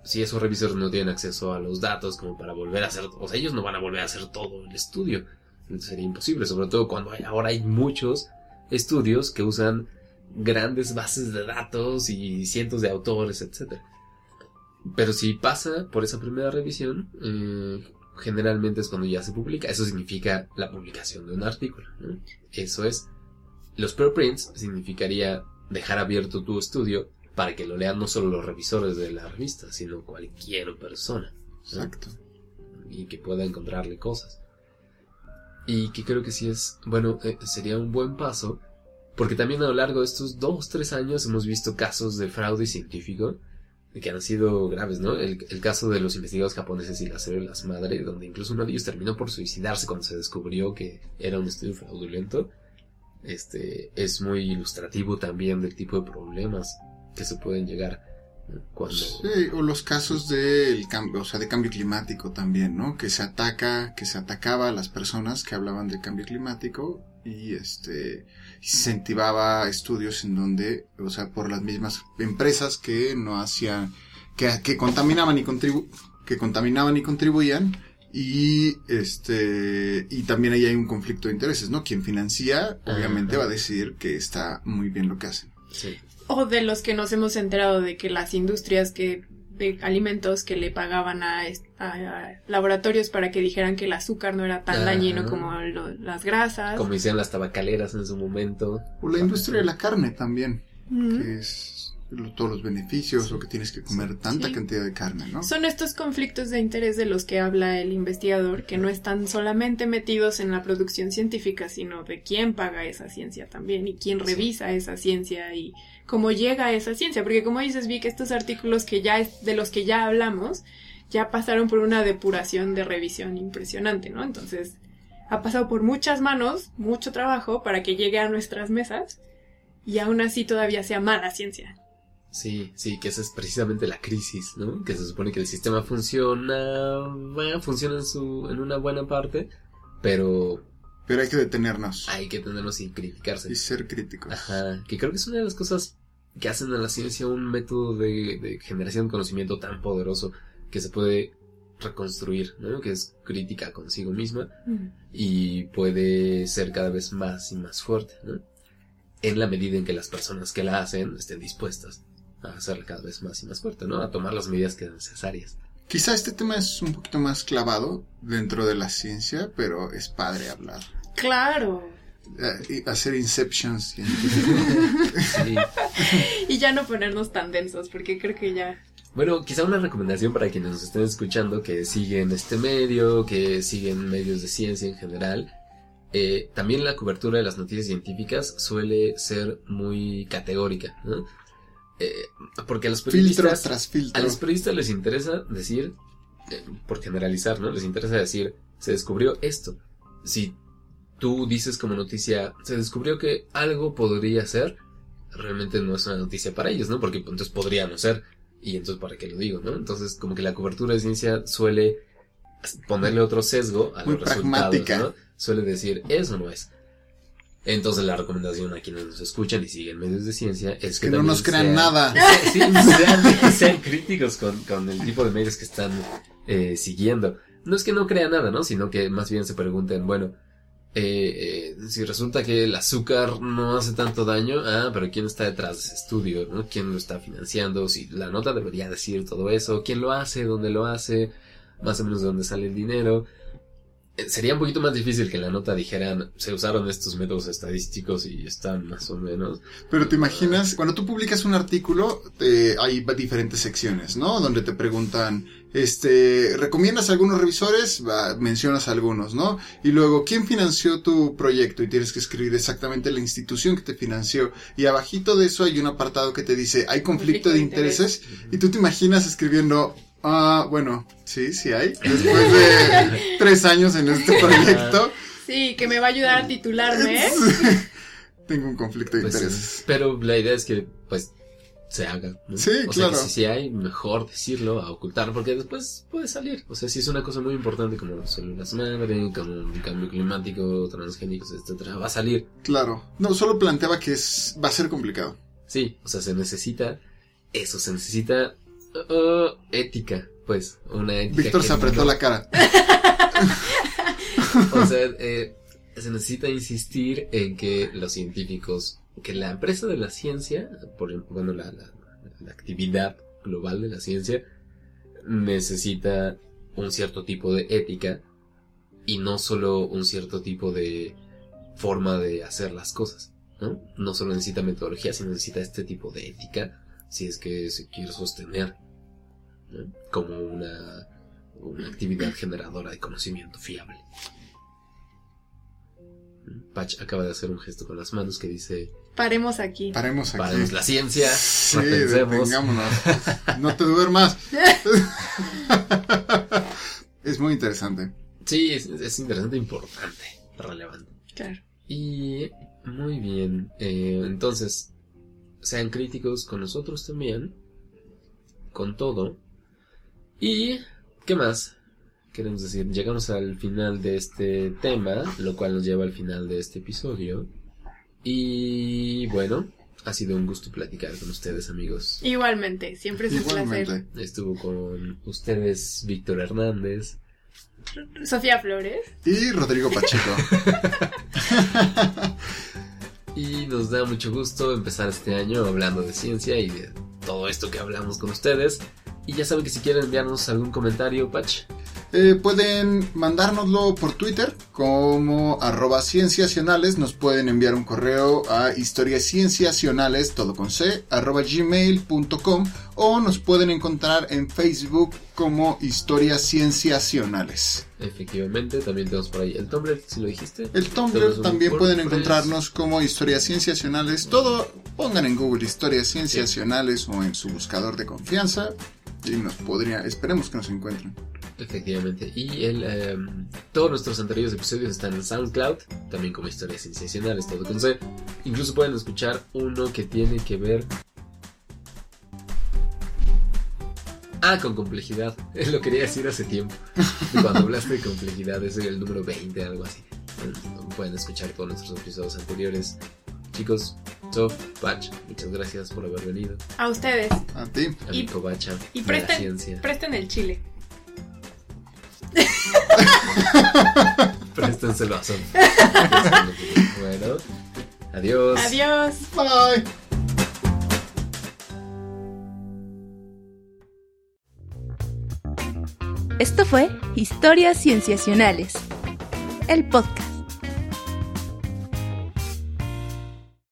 si esos revisores no tienen acceso a los datos como para volver a hacer, o sea, ellos no van a volver a hacer todo el estudio. Sería imposible, sobre todo cuando hay- ahora hay muchos estudios que usan grandes bases de datos y cientos de autores, etcétera. Pero si pasa por esa primera revisión, eh, generalmente es cuando ya se publica. Eso significa la publicación de un artículo. ¿no? Eso es. Los preprints significaría dejar abierto tu estudio para que lo lean no solo los revisores de la revista, sino cualquier persona. ¿no? Exacto. Y que pueda encontrarle cosas. Y que creo que sí es, bueno, eh, sería un buen paso, porque también a lo largo de estos dos, tres años hemos visto casos de fraude científico que han sido graves, ¿no? El, el caso de los investigadores japoneses y las células madre, donde incluso uno de ellos terminó por suicidarse cuando se descubrió que era un estudio fraudulento, este, es muy ilustrativo también del tipo de problemas que se pueden llegar cuando... Sí, o los casos del cambio, o sea, de cambio climático también, ¿no? Que se ataca, que se atacaba a las personas que hablaban del cambio climático y este incentivaba estudios en donde, o sea, por las mismas empresas que no hacían, que, que contaminaban y contribu que contaminaban y contribuían y este y también ahí hay un conflicto de intereses, ¿no? Quien financia obviamente Ajá. va a decir que está muy bien lo que hacen. Sí. O de los que nos hemos enterado de que las industrias que de alimentos que le pagaban a, est- a- a laboratorios para que dijeran que el azúcar no era tan Ajá. dañino como lo- las grasas. Como decían las tabacaleras en su momento. O la industria de la carne también, que es lo- todos los beneficios o que tienes que comer tanta Sí. cantidad de carne, ¿no? Son estos conflictos de interés de los que habla el investigador, que no están solamente metidos en la producción científica, sino de quién paga esa ciencia también y quién revisa esa ciencia y cómo llega a esa ciencia. Porque como dices, vi que estos artículos que ya es, de los que ya hablamos ya pasaron por una depuración de revisión impresionante, ¿no? Entonces, ha pasado por muchas manos, mucho trabajo para que llegue a nuestras mesas y aún así todavía sea mala ciencia. Sí, sí, que esa es precisamente la crisis, ¿no? Que se supone que el sistema funciona, bueno, funciona en su, en una buena parte, pero Pero hay que detenernos hay que tenerlos y criticarse. y ser críticos. Ajá, que creo que es una de las cosas que hacen a la ciencia un método de, de generación de conocimiento tan poderoso que se puede reconstruir, ¿no? Que es crítica consigo misma y puede ser cada vez más y más fuerte, ¿no? En la medida en que las personas que la hacen estén dispuestas a hacerla cada vez más y más fuerte, ¿no? A tomar las medidas que sean necesarias. Quizá este tema es un poquito más clavado dentro de la ciencia, pero es padre hablar. Claro. Eh, y hacer inceptions. Sí. (laughs) Y ya no ponernos tan densos, porque creo que ya... Bueno, quizá una recomendación para quienes nos estén escuchando que siguen este medio, que siguen medios de ciencia en general. eh, también la cobertura de las noticias científicas suele ser muy categórica, ¿no? Eh, porque a los filtro periodistas, a los periodistas les interesa decir, eh, por generalizar, ¿no? Les interesa decir, se descubrió esto. Si tú dices como noticia, se descubrió que algo podría ser, realmente no es una noticia para ellos, ¿no? Porque entonces podría no ser. Y entonces, ¿para qué lo digo, no? Entonces, como que la cobertura de ciencia suele ponerle otro sesgo a Muy los resultados. ¿no? Suele decir, eso no es. Entonces, la recomendación a quienes nos escuchan y siguen medios de ciencia es que, Que no nos crean sean- nada. (laughs) Sí, sean, (laughs) sean críticos con, con el tipo de medios que están eh, siguiendo. No es que no crean nada, ¿no? Sino que más bien se pregunten, bueno, eh, eh, si resulta que el azúcar no hace tanto daño, ah, pero ¿quién está detrás de ese estudio? ¿no? ¿Quién lo está financiando? Si la nota debería decir todo eso, ¿quién lo hace? ¿Dónde lo hace? Más o menos de dónde sale el dinero. Eh, Sería un poquito más difícil que en la nota dijeran, se usaron estos métodos estadísticos y están más o menos. Pero te imaginas, cuando tú publicas un artículo, eh, hay diferentes secciones, ¿no? Donde te preguntan, este, ¿recomiendas algunos revisores? Mencionas algunos, ¿no? Y luego, ¿quién financió tu proyecto? Y tienes que escribir exactamente la institución que te financió. Y abajito de eso hay un apartado que te dice, ¿hay conflicto, de, intereses? Y tú te imaginas escribiendo, ah, bueno, sí, sí hay. Después de (laughs) tres años en este proyecto, Sí, que me va a ayudar a titularme. ¿eh? tengo un conflicto de Pues, intereses. Pero la idea es que, pues, se haga. ¿no? Sí, o sea, claro. que si, si hay, mejor decirlo, a ocultarlo, porque después puede salir. O sea, si es una cosa muy importante como las células madre, como el cambio climático, transgénicos, etcétera, va a salir. Claro. No, solo planteaba que es, va a ser complicado. Sí, o sea, se necesita eso, se necesita uh, ética, pues, una ética. Víctor se apretó la cara. (laughs) O sea, eh, se necesita insistir en que los científicos, que la empresa de la ciencia, por bueno, la, la- la actividad global de la ciencia, necesita un cierto tipo de ética y no solo un cierto tipo de forma de hacer las cosas, ¿no? No solo necesita metodología, sino necesita este tipo de ética si es que se quiere sostener ¿no? como una, una actividad generadora de conocimiento fiable. Patch acaba de hacer un gesto con las manos que dice Paremos aquí. Paremos aquí. Paremos la ciencia, Sí, repensemos". detengámonos. No te duermas. (laughs) es muy interesante. Sí, es, es interesante, importante, relevante. Claro. Y muy bien, eh, entonces, sean críticos con nosotros también, con todo. Y, ¿qué más? Queremos decir, llegamos al final de este tema, lo cual nos lleva al final de este episodio. Y bueno, ha sido un gusto platicar con ustedes, amigos. Igualmente, siempre es un placer. Estuvo con ustedes Víctor Hernández. Sofía Flores. Y Rodrigo Pacheco. (laughs) Y nos da mucho gusto empezar este año hablando de ciencia y de todo esto que hablamos con ustedes. Y ya saben que si quieren enviarnos algún comentario, Patch, Eh, pueden mandárnoslo por Twitter como arroba cienciacionales. Nos pueden enviar un correo a historiascienciacionales, todo con C, arroba gmail.com o nos pueden encontrar en Facebook como Historias Cienciacionales. efectivamente, también tenemos por ahí el Tumblr, si lo dijiste. El Tumblr también pueden encontrarnos como Historias Cienciacionales. Todo pongan en Google Historias Cienciacionales o en su buscador de confianza y nos podría, esperemos que nos encuentren. Efectivamente. Y el, eh, todos nuestros anteriores episodios están en SoundCloud, también como historias sensacionales, todo con C. Incluso pueden escuchar uno que tiene que ver. Ah, con complejidad. (laughs) Lo quería decir hace tiempo. Cuando hablaste de complejidad, es el número 20, algo así. Pueden escuchar todos nuestros episodios anteriores. Chicos, Sof, Patch, muchas gracias por haber venido. A ustedes. A ti. A Y- mi covacha Y presten, ciencia. presten el chile. (laughs) Préstenselo a Sof. (laughs) bueno, adiós. Adiós. Bye. Esto fue Historias Cienciacionales, el podcast.